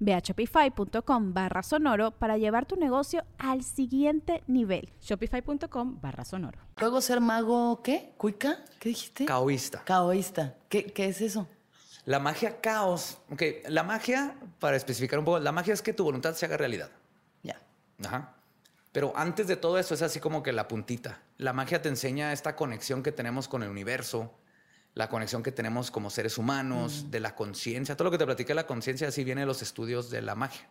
Ve a shopify.com barra sonoro para llevar tu negocio al siguiente nivel. Shopify.com barra sonoro. luego ser mago, ¿qué? ¿Cuica? ¿Qué dijiste? Caoísta. Caoísta. ¿Qué, ¿Qué es eso? La magia caos. Ok, la magia, para especificar un poco, la magia es que tu voluntad se haga realidad. Ya. Ajá. Pero antes de todo eso es así como que la puntita. La magia te enseña esta conexión que tenemos con el universo, la conexión que tenemos como seres humanos, de la conciencia. Todo lo que te platiqué de la conciencia, así viene de los estudios de la magia.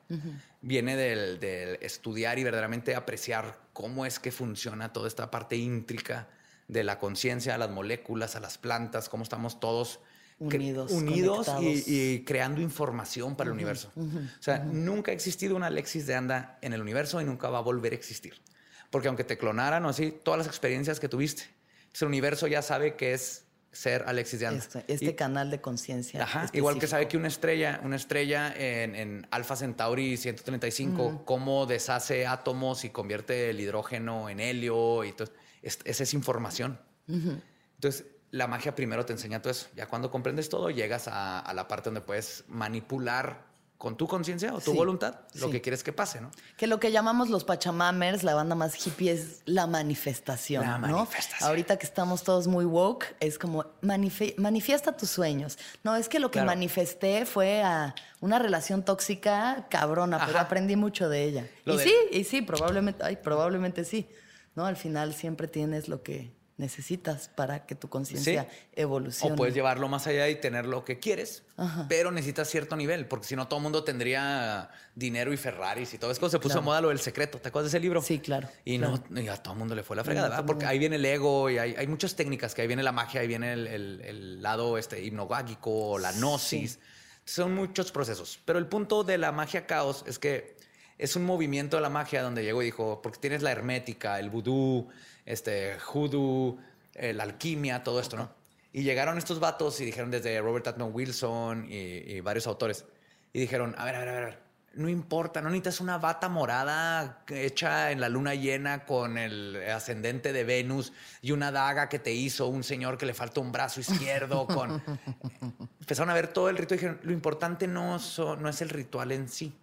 Viene del, del estudiar y verdaderamente apreciar cómo es que funciona toda esta parte íntrica de la conciencia, a las moléculas, a las plantas, cómo estamos todos Unidos, unidos y, y creando información para el universo. o sea, nunca ha existido una Alexis de Anda en el universo y nunca va a volver a existir. Porque aunque te clonaran o así, todas las experiencias que tuviste, entonces el universo ya sabe que es ser Alexis de Anda. Este, este Y- canal de conciencia. Ajá, igual que sabe que una estrella, una estrella en, en Alpha Centauri 135, cómo deshace átomos y convierte el hidrógeno en helio y todo. es- Esa es información. Entonces, la magia primero te enseña todo eso. Ya cuando comprendes todo, llegas a, a la parte donde puedes manipular con tu conciencia o tu Sí, voluntad lo sí. que quieres que pase, ¿no? Que lo que llamamos los Pachamamers, la banda más hippie, es la manifestación. La ¿no? manifestación. Ahorita que estamos todos muy woke, es como manifiesta tus sueños. No, es que lo que Claro. manifesté fue a una relación tóxica cabrona, pero aprendí mucho de ella. Lo y de- sí, y sí, probablemente, ay, probablemente sí. ¿No? Al final siempre tienes lo que necesitas para que tu conciencia Sí. evolucione. O puedes llevarlo más allá y tener lo que quieres, Ajá. pero necesitas cierto nivel, porque si no todo el mundo tendría dinero y Ferraris y todo eso. Se puso Claro. de moda lo del secreto. ¿Te acuerdas de ese libro? Sí, claro, Y claro. no, y a todo el mundo le fue la fregada, a Porque ahí viene el ego y hay, hay muchas técnicas, que ahí viene la magia, ahí viene el, el- el lado este, hipnogágico, la gnosis. Son muchos procesos. Pero el punto de la magia caos es que es un movimiento de la magia donde llegó y dijo, porque tienes la hermética, el vudú, este, hoodoo, eh, la alquimia, todo esto, ¿no? Y llegaron estos vatos y dijeron desde Robert Atman Wilson y, y varios autores, y dijeron, a ver, a ver, a ver, no importa, no necesitas una bata morada hecha en la luna llena con el ascendente de Venus y una daga que te hizo un señor que le falta un brazo izquierdo con... Empezaron a ver todo el ritual y dijeron, lo importante no, no es el ritual en sí,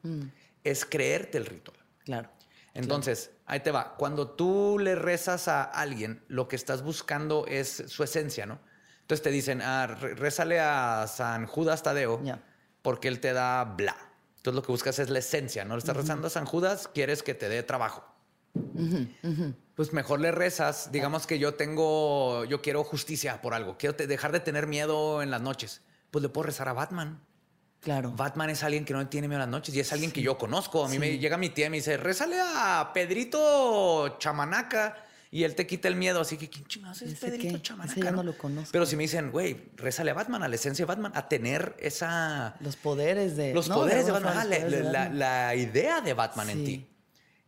es creerte el ritual. Claro. Entonces, ahí te va. Cuando tú le rezas a alguien, lo que estás buscando es su esencia, ¿no? Entonces te dicen, ah, rézale a San Judas Tadeo porque él te da bla. Entonces lo que buscas es la esencia, ¿no? Le estás rezando a San Judas, quieres que te dé trabajo. Pues mejor le rezas, digamos que yo tengo, yo quiero justicia por algo, quiero te- dejar de tener miedo en las noches. Pues le puedo rezar a Batman. Claro. Batman es alguien que no tiene miedo a las noches y es alguien que yo conozco. A mí Sí. me llega mi tía y me dice, rézale a Pedrito Chamanaca y él te quita el miedo. Así que, ¿quién chingados es ¿Ese Pedrito? Chamanaca? Ese ya no lo conozco. Pero si me dicen, güey, rézale a Batman, a la esencia de Batman, a tener esa... Los poderes de. Los ¿no? poderes de Batman, la, poderes de la- Batman. la idea de Batman en ti.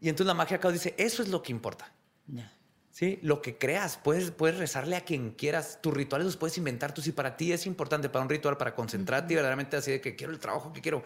Y entonces la magia caos dice, eso es lo que importa. Ya. Sí, lo que creas, puedes, puedes rezarle a quien quieras. Tus rituales los puedes inventar tú. Si para ti es importante para un ritual, para concentrarte y verdaderamente así de que quiero el trabajo que quiero.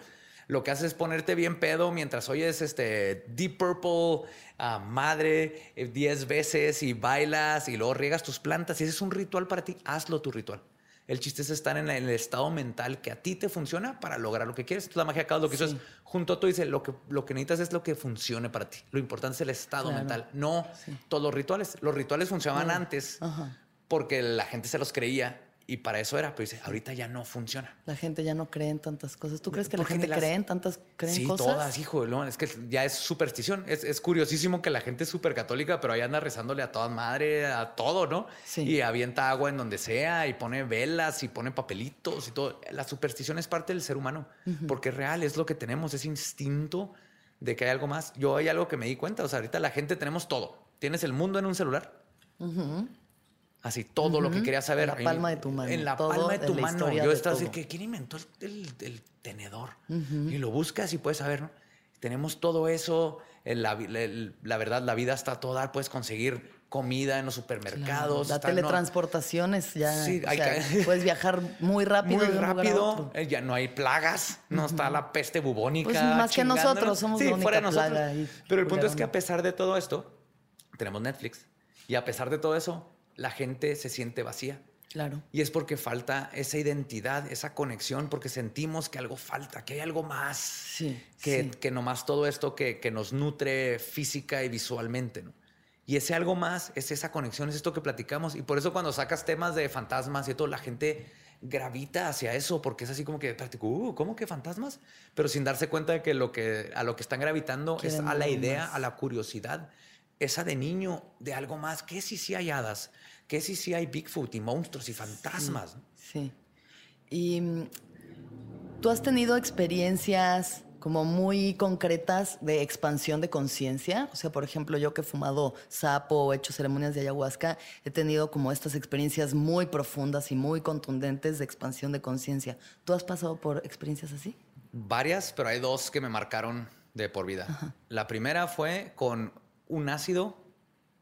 Lo que haces es ponerte bien pedo mientras oyes este Deep Purple, a madre, eh, 10 veces y bailas y luego riegas tus plantas. Si ese es un ritual para ti, hazlo tu ritual. El chiste es estar en, el estado mental que a ti te funciona para lograr lo que quieres. Entonces, la magia caos lo que hizo es, junto a tú, dice, lo que, lo que necesitas es lo que funcione para ti. Lo importante es el estado Claro. mental, no todos los rituales. Los rituales funcionaban antes Ajá. porque la gente se los creía y para eso era. Pero dice, ahorita ya no funciona. La gente ya no cree en tantas cosas. ¿Tú crees que la gente las- cree en tantas creen sí, cosas? todas, hijo. No, es que ya es superstición. Es, es curiosísimo que la gente es súper católica, pero ahí anda rezándole a toda madre, a todo, ¿no? Sí. Y avienta agua en donde sea y pone velas y pone papelitos y todo. La superstición es parte del ser humano porque es real, es lo que tenemos, ese instinto de que hay algo más. Yo hay algo que me di cuenta. O sea, ahorita la gente tenemos todo. Tienes el mundo en un celular. Así, todo lo que querías saber. En la palma de tu mano, En la todo palma de tu la mano. Yo estaba así todo. que, ¿quién inventó el, el- el tenedor? Y lo buscas y puedes saber, ¿no? Tenemos todo eso. la, la verdad, la vida está toda. Puedes conseguir comida en los Claro, supermercados. la está- no, teletransportación es ya. Sí, hay sea, que- puedes viajar muy rápido. muy de un lugar a rápido. otro. eh, Ya no hay plagas. No está la peste bubónica. Pues más que nosotros, somos sí, la única fuera de nosotros. plaga Pero el punto es que a pesar de todo esto, tenemos Netflix. Y a pesar de todo eso, la gente se siente vacía. Claro. Y es porque falta esa identidad, esa conexión, porque sentimos que algo falta, que hay algo más Sí, que, sí. que nomás todo esto que, que nos nutre física y visualmente. ¿no? Y ese algo más es esa conexión, es esto que platicamos. Y por eso cuando sacas temas de fantasmas y todo, la gente gravita hacia eso, porque es así como que, uh, ¿cómo que fantasmas? Pero sin darse cuenta de que, lo que a lo que están gravitando es a la idea, más. a la curiosidad, esa de niño, de algo más. ¿Qué si sí hay hadas? ¿Qué si sí hay Bigfoot y monstruos y fantasmas? Sí. Y mm, tú has tenido experiencias como muy concretas de expansión de conciencia. O sea, por ejemplo, yo que he fumado sapo o hecho ceremonias de ayahuasca, he tenido como estas experiencias muy profundas y muy contundentes de expansión de conciencia. ¿Tú has pasado por experiencias así? Varias, pero hay dos que me marcaron de por vida. La primera fue con un ácido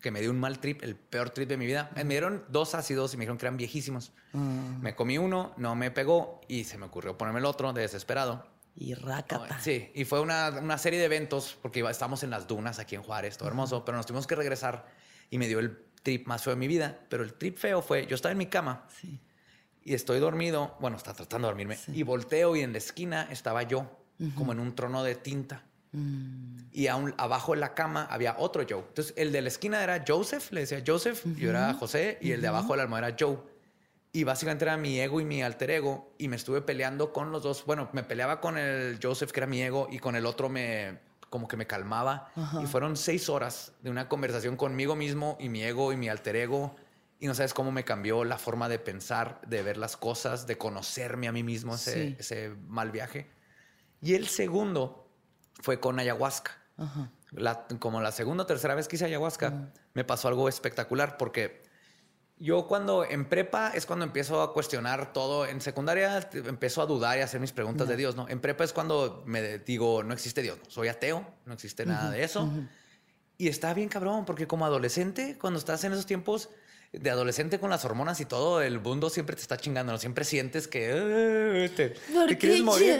que me dio un mal trip, el peor trip de mi vida. Me dieron dos ácidos y me dijeron que eran viejísimos. Me comí uno, no me pegó y se me ocurrió ponerme el otro de desesperado. Y rácata. Sí, y fue una, una serie de eventos porque iba, estábamos en las dunas aquí en Juárez, todo hermoso, pero nos tuvimos que regresar y me dio el trip más feo de mi vida. Pero el trip feo fue, yo estaba en mi cama Sí. y estoy dormido, bueno, está tratando de dormirme, y volteo y en la esquina estaba yo como en un trono de tinta. Mm. Y aún abajo de la cama había otro Joe. Entonces, el de la esquina era Joseph, le decía Joseph, yo era José, y el de abajo de la almohada era Joe. Y básicamente era mi ego y mi alter ego, y me estuve peleando con los dos. Bueno, me peleaba con el Joseph, que era mi ego, y con el otro me como que me calmaba. Y fueron seis horas de una conversación conmigo mismo y mi ego y mi alter ego. Y no sabes cómo me cambió la forma de pensar, de ver las cosas, de conocerme a mí mismo ese, Sí. ese mal viaje. Y el segundo fue con ayahuasca. Ajá. La- como la segunda o tercera vez que hice ayahuasca, me pasó algo espectacular porque yo cuando en prepa es cuando empiezo a cuestionar todo. En secundaria empiezo a dudar y a hacer mis preguntas de Dios, ¿no? En prepa es cuando me digo, no existe Dios, ¿no? soy ateo, no existe nada de eso. Y está bien cabrón porque como adolescente, cuando estás en esos tiempos de adolescente con las hormonas y todo, el mundo siempre te está chingando, ¿no? Siempre sientes que "Ah, te, ¿Por te quieres morir.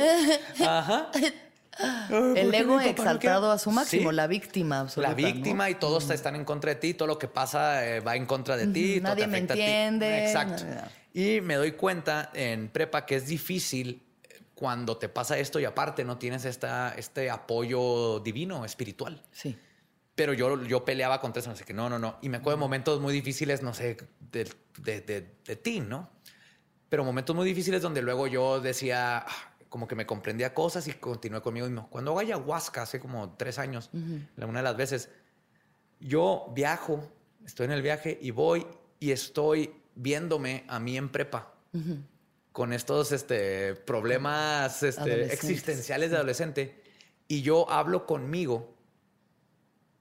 yo? Ajá. Ah, ¿por El ego exaltado a su máximo, Sí. la víctima absoluta. La víctima ¿no? y todos está- están en contra de ti, todo lo que pasa eh, va en contra de ti. Ujú, todo te nadie me afecta a ti. entiende, Exacto. nada. Y me doy cuenta en prepa que es difícil eh, cuando te pasa esto y aparte no tienes esta, este apoyo divino, espiritual. Sí. Pero yo, yo peleaba contra eso, no sé qué, no, no, no. Y me acuerdo de momentos muy difíciles, no sé, de, de, de, de ti, ¿no? Pero momentos muy difíciles donde luego yo decía, ah, como que me comprendía cosas y continué conmigo mismo. Cuando hago ayahuasca, hace como tres años, la una de las veces, yo viajo, estoy en el viaje y voy y estoy viéndome a mí en prepa. Con estos este, problemas este, existenciales de adolescente. Y yo hablo conmigo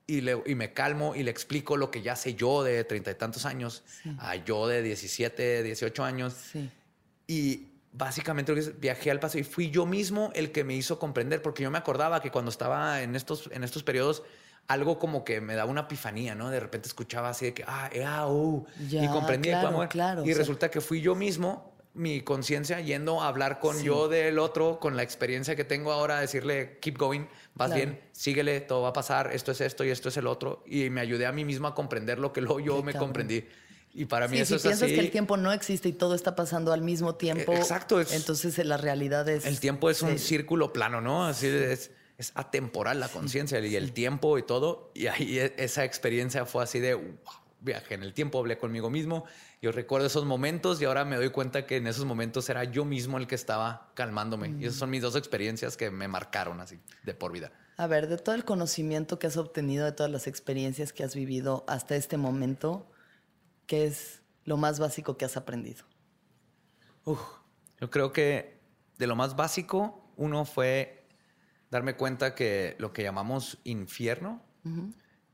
y, le, y me calmo y le explico lo que ya sé yo de treinta y tantos años a yo de 17, 18 años. Sí. Y básicamente viajé al pasado y fui yo mismo el que me hizo comprender, porque yo me acordaba que cuando estaba en estos, en estos periodos, algo como que me daba una epifanía, ¿no? De repente escuchaba así de que, ah, eh, ah, uh, y Ya, comprendía. claro, cómo- claro, y o sea- resulta que fui yo mismo, mi conciencia, yendo a hablar con yo del otro, con la experiencia que tengo ahora, decirle, keep going, vas Claro. bien, síguele, todo va a pasar, esto es esto y esto es el otro. Y me ayudé a mí mismo a comprender lo que luego yo Qué me cabrón. comprendí. Y para mí Sí, eso si es piensas así. que el tiempo no existe y todo está pasando al mismo tiempo, Eh, exacto, es- entonces eh, la realidad es... El tiempo es un sí. círculo plano, ¿no? Así es, es atemporal la conciencia y el tiempo y todo. Y ahí e- esa experiencia fue así de wow, viaje en el tiempo, hablé conmigo mismo. Yo recuerdo esos momentos y ahora me doy cuenta que en esos momentos era yo mismo el que estaba calmándome. Y esas son mis dos experiencias que me marcaron así de por vida. A ver, de todo el conocimiento que has obtenido, de todas las experiencias que has vivido hasta este momento, ¿qué es lo más básico que has aprendido? Uf, yo creo que de lo más básico, uno fue darme cuenta que lo que llamamos infierno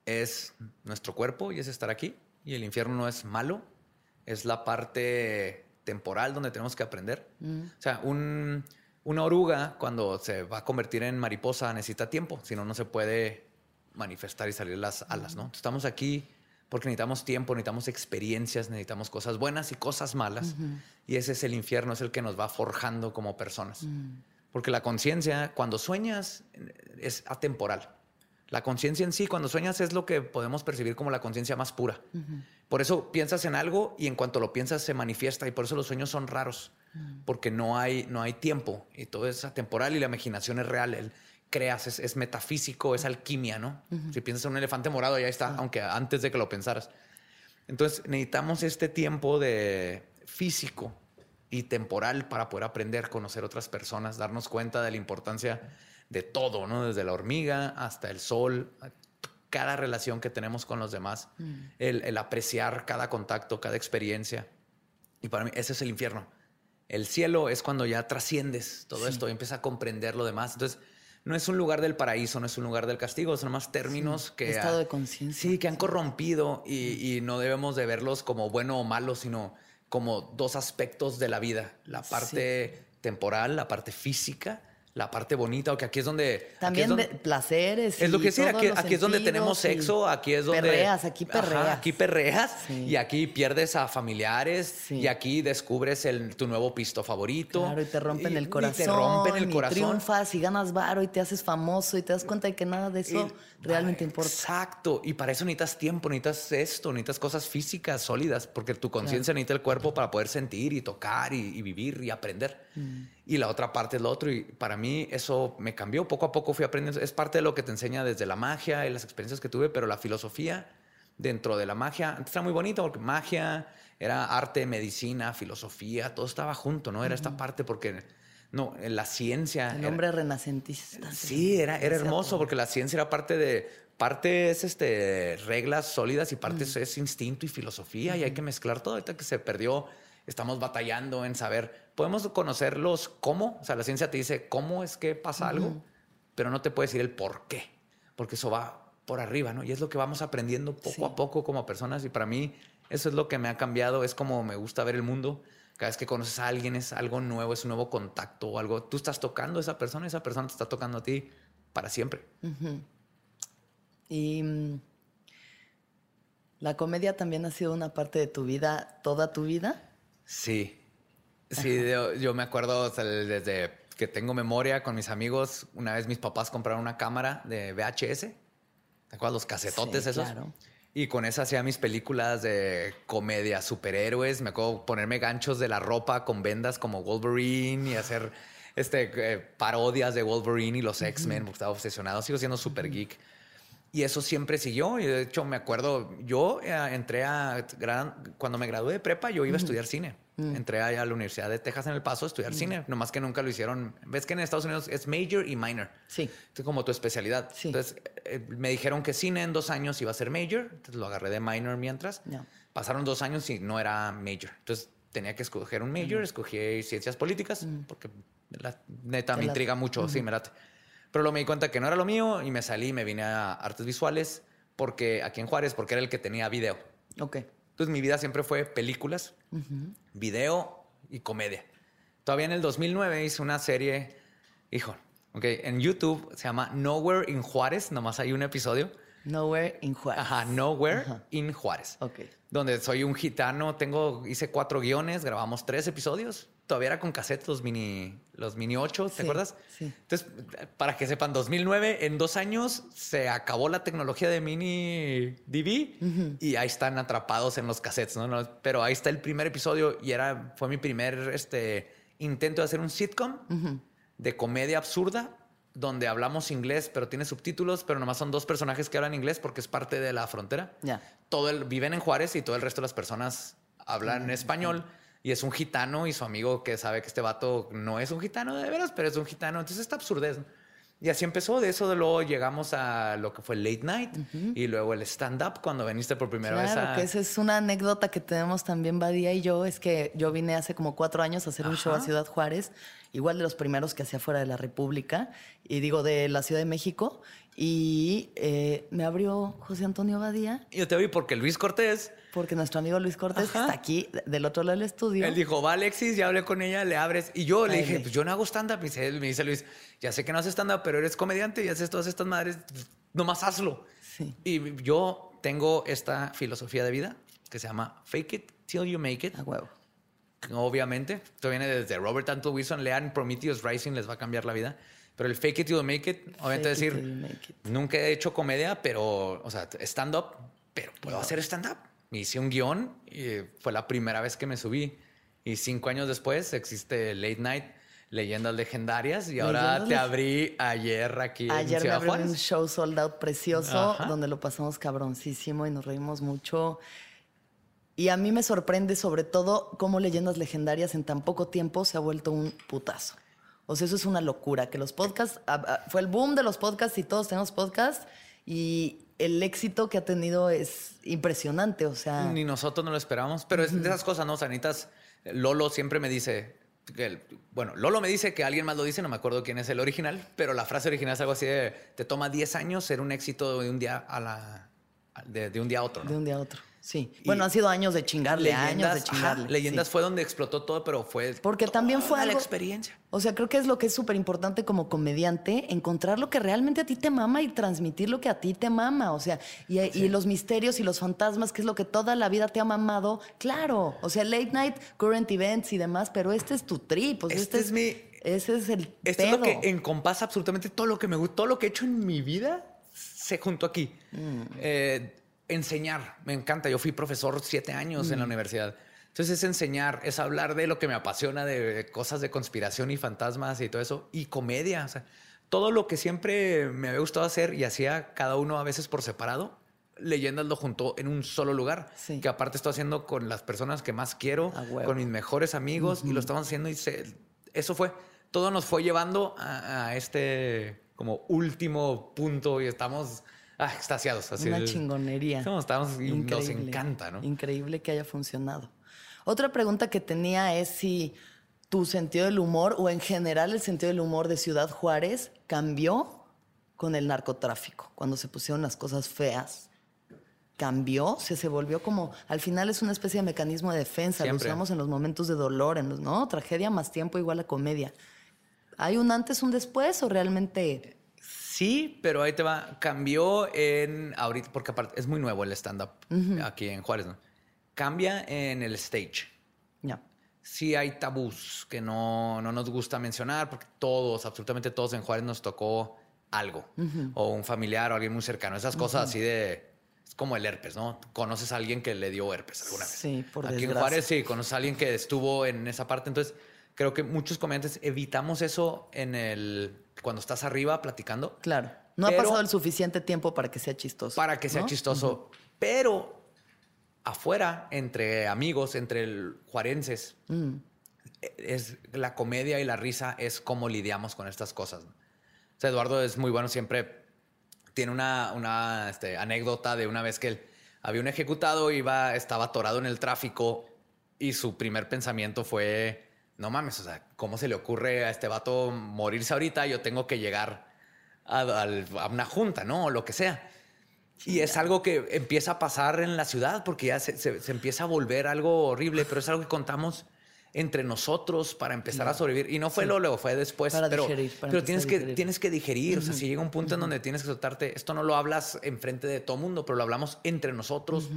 es nuestro cuerpo y es estar aquí. Y el infierno no es malo, es la parte temporal donde tenemos que aprender. O sea, un- una oruga cuando se va a convertir en mariposa necesita tiempo, si no, no se puede manifestar y salir las alas, ¿no? Estamos aquí porque necesitamos tiempo, necesitamos experiencias, necesitamos cosas buenas y cosas malas. Y ese es el infierno, es el que nos va forjando como personas. Porque la conciencia, cuando sueñas, es atemporal. La conciencia en sí, cuando sueñas, es lo que podemos percibir como la conciencia más pura. Por eso piensas en algo y en cuanto lo piensas se manifiesta y por eso los sueños son raros, porque no hay, no hay tiempo y todo es atemporal y la imaginación es real. El creas, es, es metafísico, es alquimia, ¿no? Si piensas en un elefante morado, ya está, aunque antes de que lo pensaras. Entonces necesitamos este tiempo de físico y temporal para poder aprender, conocer otras personas, darnos cuenta de la importancia de todo, ¿no? Desde la hormiga hasta el sol, cada relación que tenemos con los demás, el, el apreciar cada contacto, cada experiencia. Y para mí ese es el infierno. El cielo es cuando ya trasciendes todo esto y empiezas a comprender lo demás. Entonces, no es un lugar del paraíso, no es un lugar del castigo, son más términos que... estado de conciencia. Sí, que han corrompido y, y no debemos de verlos como bueno o malo, sino como dos aspectos de la vida. La parte temporal, la parte física, la parte bonita, o que aquí es donde... aquí es También donde- de placeres. es lo y que todos aquí, aquí es donde tenemos y sexo, aquí es donde... Perreas, aquí Ajá, perreas. aquí perreas Sí. y aquí pierdes a familiares Sí. y aquí descubres el, tu nuevo pisto favorito. Claro, y te rompen Y- el y corazón. te rompen el y corazón. triunfas y ganas varo y te haces famoso y te das cuenta de que nada de eso Y- realmente importa. Exacto. Y para eso necesitas tiempo, necesitas esto, necesitas cosas físicas sólidas, porque tu conciencia necesita el cuerpo para poder sentir y tocar y, y vivir y aprender. Mm. Y la otra parte es lo otro. Y para mí mí eso me cambió. Poco a poco fui aprendiendo. Es parte de lo que te enseña desde la magia y las experiencias que tuve, pero la filosofía dentro de la magia, antes era muy bonito porque magia era arte, medicina, filosofía, todo estaba junto, ¿no? Era esta parte porque, no, en la ciencia. El hombre renacentista. Sí, era, era hermoso porque la ciencia era parte de, parte es este, reglas sólidas y parte es instinto y filosofía y hay que mezclar todo. Ahorita que se perdió, estamos batallando en saber, podemos conocerlos cómo, o sea, la ciencia te dice cómo es que pasa algo, pero no te puede decir el por qué, porque eso va por arriba, ¿no? Y es lo que vamos aprendiendo poco a poco como personas y para mí eso es lo que me ha cambiado, es como me gusta ver el mundo. Cada vez que conoces a alguien es algo nuevo, es un nuevo contacto o algo. Tú estás tocando a esa persona, esa persona te está tocando a ti para siempre. Y mm, la comedia también ha sido una parte de tu vida, toda tu vida. Sí, sí, yo, me acuerdo desde que tengo memoria con mis amigos. Una vez mis papás compraron una cámara de VHS. ¿Te acuerdas los casetotes esos? Claro. Y con esa hacía mis películas de comedia, superhéroes. Me acuerdo ponerme ganchos de la ropa con vendas como Wolverine y hacer este, eh, parodias de Wolverine y los X-Men, porque estaba obsesionado. Sigo siendo super geek. Y eso siempre siguió. Y de hecho, me acuerdo, yo eh, entré a. Cuando me gradué de prepa, yo iba a estudiar cine. Mm. Entré a la Universidad de Texas en El Paso a estudiar cine, nomás que nunca lo hicieron. Ves que en Estados Unidos es major y minor. Sí. Es como tu especialidad. Entonces eh, me dijeron que cine en dos años iba a ser major, entonces lo agarré de minor mientras. Pasaron dos años y no era major. Entonces tenía que escoger un major, escogí ciencias políticas, mm. porque la neta me intriga mucho, sí, me late. Pero luego me di cuenta que no era lo mío y me salí y me vine a artes visuales porque aquí en Juárez, porque era el que tenía video. Ok. Entonces mi vida siempre fue películas, video y comedia. Todavía en el 2009 hice una serie, hijo, okay, en YouTube se llama Nowhere in Juárez, nomás hay un episodio. Nowhere in Juárez. Ajá, Nowhere in Juárez. Ok. Donde soy un gitano, tengo, hice cuatro guiones, grabamos tres episodios todavía era con cassette los mini, los mini 8, ¿te acuerdas? Sí. Entonces, para que sepan, 2009, en dos años se acabó la tecnología de mini DV y ahí están atrapados en los cassettes, ¿no? Pero ahí está el primer episodio y era, fue mi primer este, intento de hacer un sitcom de comedia absurda donde hablamos inglés, pero tiene subtítulos, pero nomás son dos personajes que hablan inglés porque es parte de la frontera. Ya. Todo el, viven en Juárez y todo el resto de las personas hablan español y es un gitano y su amigo que sabe que este vato no es un gitano de veras, pero es un gitano. Entonces esta absurdez. Y así empezó. De eso de luego llegamos a lo que fue el late night y luego el stand-up cuando viniste por primera vez a... que esa es una anécdota que tenemos también Badía y yo. Es que yo vine hace como cuatro años a hacer un show a Ciudad Juárez, igual de los primeros que hacía fuera de la República, y digo de la Ciudad de México. Y eh, me abrió José Antonio Badía. Yo te vi porque Luis Cortés porque nuestro amigo Luis Cortés está aquí del otro lado del estudio. Él dijo, va Alexis, ya hablé con ella, le abres. Y yo le dije, pues yo no hago stand-up. Me dice, Luis, ya sé que no haces stand-up, pero eres comediante y haces todas estas madres, nomás hazlo. Sí. Y yo tengo esta filosofía de vida que se llama fake it till you make it. A huevo. Obviamente, esto viene desde Robert Anton Wilson, lean Prometheus Rising, les va a cambiar la vida. Pero el fake it till you make it, obviamente decir, nunca he hecho comedia, pero, o sea, stand-up, pero puedo hacer stand-up me hice un guion y fue la primera vez que me subí. Y cinco años después existe Late Night, Leyendas Legendarias, y ahora te abrí ayer aquí ayer en Ciudad me abrí un show sold out precioso donde lo pasamos cabroncísimo y nos reímos mucho. Y a mí me sorprende sobre todo cómo Leyendas Legendarias en tan poco tiempo se ha vuelto un putazo. O sea, eso es una locura, que los podcasts, fue el boom de los podcasts y todos tenemos podcasts y el éxito que ha tenido es impresionante, o sea... Ni nosotros no lo esperamos, pero es de esas cosas, ¿no? Sanitas, Lolo siempre me dice, que, bueno, Lolo me dice que alguien más lo dice, no me acuerdo quién es el original, pero la frase original es algo así de, te toma 10 años ser un éxito de un día a la... De, de un día a otro, ¿no? De un día a otro. Sí. bueno, han sido años de chingarle, años de chingarle. leyendas fue donde explotó todo, pero fue. Porque también fue algo, la experiencia. O sea, creo que es lo que es súper importante como comediante, encontrar lo que realmente a ti te mama y transmitir lo que a ti te mama. O sea, y, los misterios y los fantasmas, que es lo que toda la vida te ha mamado. Claro. O sea, late night, current events y demás, pero este es tu trip. este, este, es, mi. Ese es el. Esto es lo que encompasa absolutamente todo lo que me gusta, todo lo que he hecho en mi vida se junto aquí. Mm. Eh, enseñar, me encanta. Yo fui profesor siete años en la universidad. Entonces es enseñar, es hablar de lo que me apasiona, de cosas de conspiración y fantasmas y todo eso, y comedia. O sea, todo lo que siempre me había gustado hacer y hacía cada uno a veces por separado, Leyendas lo juntó en un solo lugar, Sí. que aparte estoy haciendo con las personas que más quiero, con mis mejores amigos, y lo estamos haciendo y se- eso fue, todo nos fue llevando a, a este como último punto y estamos ah, extasiados. Así Una chingonería. Estamos, nos encanta, ¿no? Increíble que haya funcionado. Otra pregunta que tenía es si tu sentido del humor o en general el sentido del humor de Ciudad Juárez cambió con el narcotráfico, cuando se pusieron las cosas feas. Cambió, se, se volvió como, al final es una especie de mecanismo de defensa, Siempre. lo usamos en los momentos de dolor, en los, ¿no? Tragedia más tiempo igual a comedia. ¿Hay un antes, un después o realmente Sí, pero ahí te va. Cambió en ahorita, porque aparte es muy nuevo el stand-up aquí en Juárez, ¿no? Cambia en el stage. ya? Sí hay tabús que no, no nos gusta mencionar porque todos, absolutamente todos en Juárez nos tocó algo. O un familiar o alguien muy cercano. Esas cosas así de... Es como el herpes, ¿no? Conoces a alguien que le dio herpes alguna vez. Sí, por Aquí en desgracia. Juárez sí, conoces a alguien que estuvo en esa parte. Entonces, creo que muchos comediantes evitamos eso en el... Cuando estás arriba platicando. Claro. No ha pasado el suficiente tiempo para que sea chistoso. para que sea ¿no? chistoso. Pero afuera, entre amigos, entre el juarenses, Mm. es la comedia y la risa es cómo lidiamos con estas cosas. ¿no? O sea, Eduardo es muy bueno, siempre tiene una, una este, anécdota de una vez que él había un ejecutado, iba, estaba atorado en el tráfico y su primer pensamiento fue, no mames, o sea, ¿cómo se le ocurre a este vato morirse ahorita? Yo tengo que llegar a, a una junta, ¿no? O lo que sea. Y es algo que empieza a pasar en la ciudad porque ya se, se- se empieza a volver algo horrible, pero es algo que contamos entre nosotros para empezar a sobrevivir. Y no fue luego, fue después. Para pero digerir, para pero tienes a que, digerir. tienes que digerir. O sea, si llega un punto en donde tienes que soltarte, esto no lo hablas enfrente de todo mundo, pero lo hablamos entre nosotros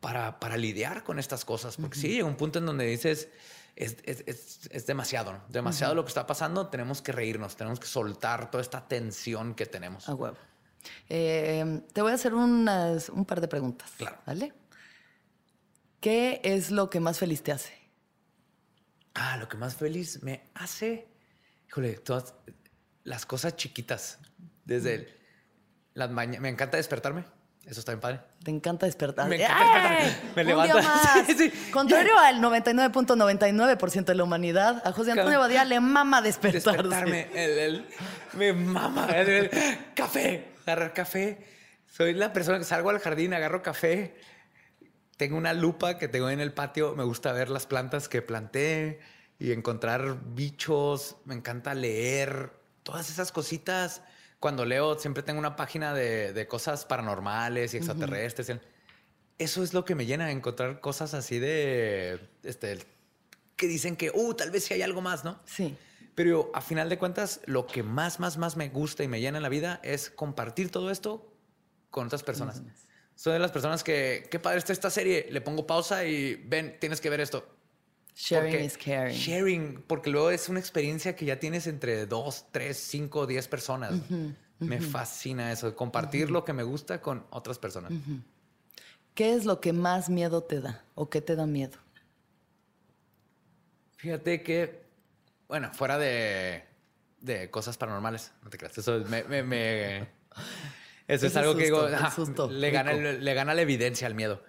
para, para lidiar con estas cosas. Porque sí, llega un punto en donde dices, es, es- es- es demasiado, ¿no? Demasiado lo que está pasando, tenemos que reírnos, tenemos que soltar toda esta tensión que tenemos. A huevo. Eh, te voy a hacer unas- un par de preguntas. Claro. ¿Vale? ¿Qué es lo que más feliz te hace? Ah, lo que más feliz me hace, híjole, todas las cosas chiquitas. Desde el- las mañanas, me encanta despertarme. Eso está bien padre. Te encanta despertar. Me encanta despertarme. ¡Ey! Me más. Sí, sí. Contrario al 99.99% de la humanidad, a José Antonio Badía le mama despertarse. Despertarme. El, el- me mama. el- el- café. Agarrar café. Soy la persona que salgo al jardín, agarro café. Tengo una lupa que tengo en el patio. Me gusta ver las plantas que planté y encontrar bichos. Me encanta leer. Todas esas cositas. Cuando leo, siempre tengo una página de, de cosas paranormales y extraterrestres. Eso es lo que me llena, encontrar cosas así de... Este, que dicen que, uh, tal vez sí hay algo más, ¿no? Sí. Pero a final de cuentas, lo que más, más, más me gusta y me llena en la vida es compartir todo esto con otras personas. Soy de las personas que, qué padre está esta serie, le pongo pausa y ven, tienes que ver esto. Sharing Porque- is caring. Sharing, porque luego es una experiencia que ya tienes entre dos, tres, cinco, diez personas. Me fascina eso, compartir lo que me gusta con otras personas. ¿Qué es lo que más miedo te da o qué te da miedo? Fíjate que, bueno, fuera de, de cosas paranormales, no te creas, eso me... me- me- eso es algo que susto, digo, el "Ah, susto, le, gana, rico". el- le gana la evidencia al miedo.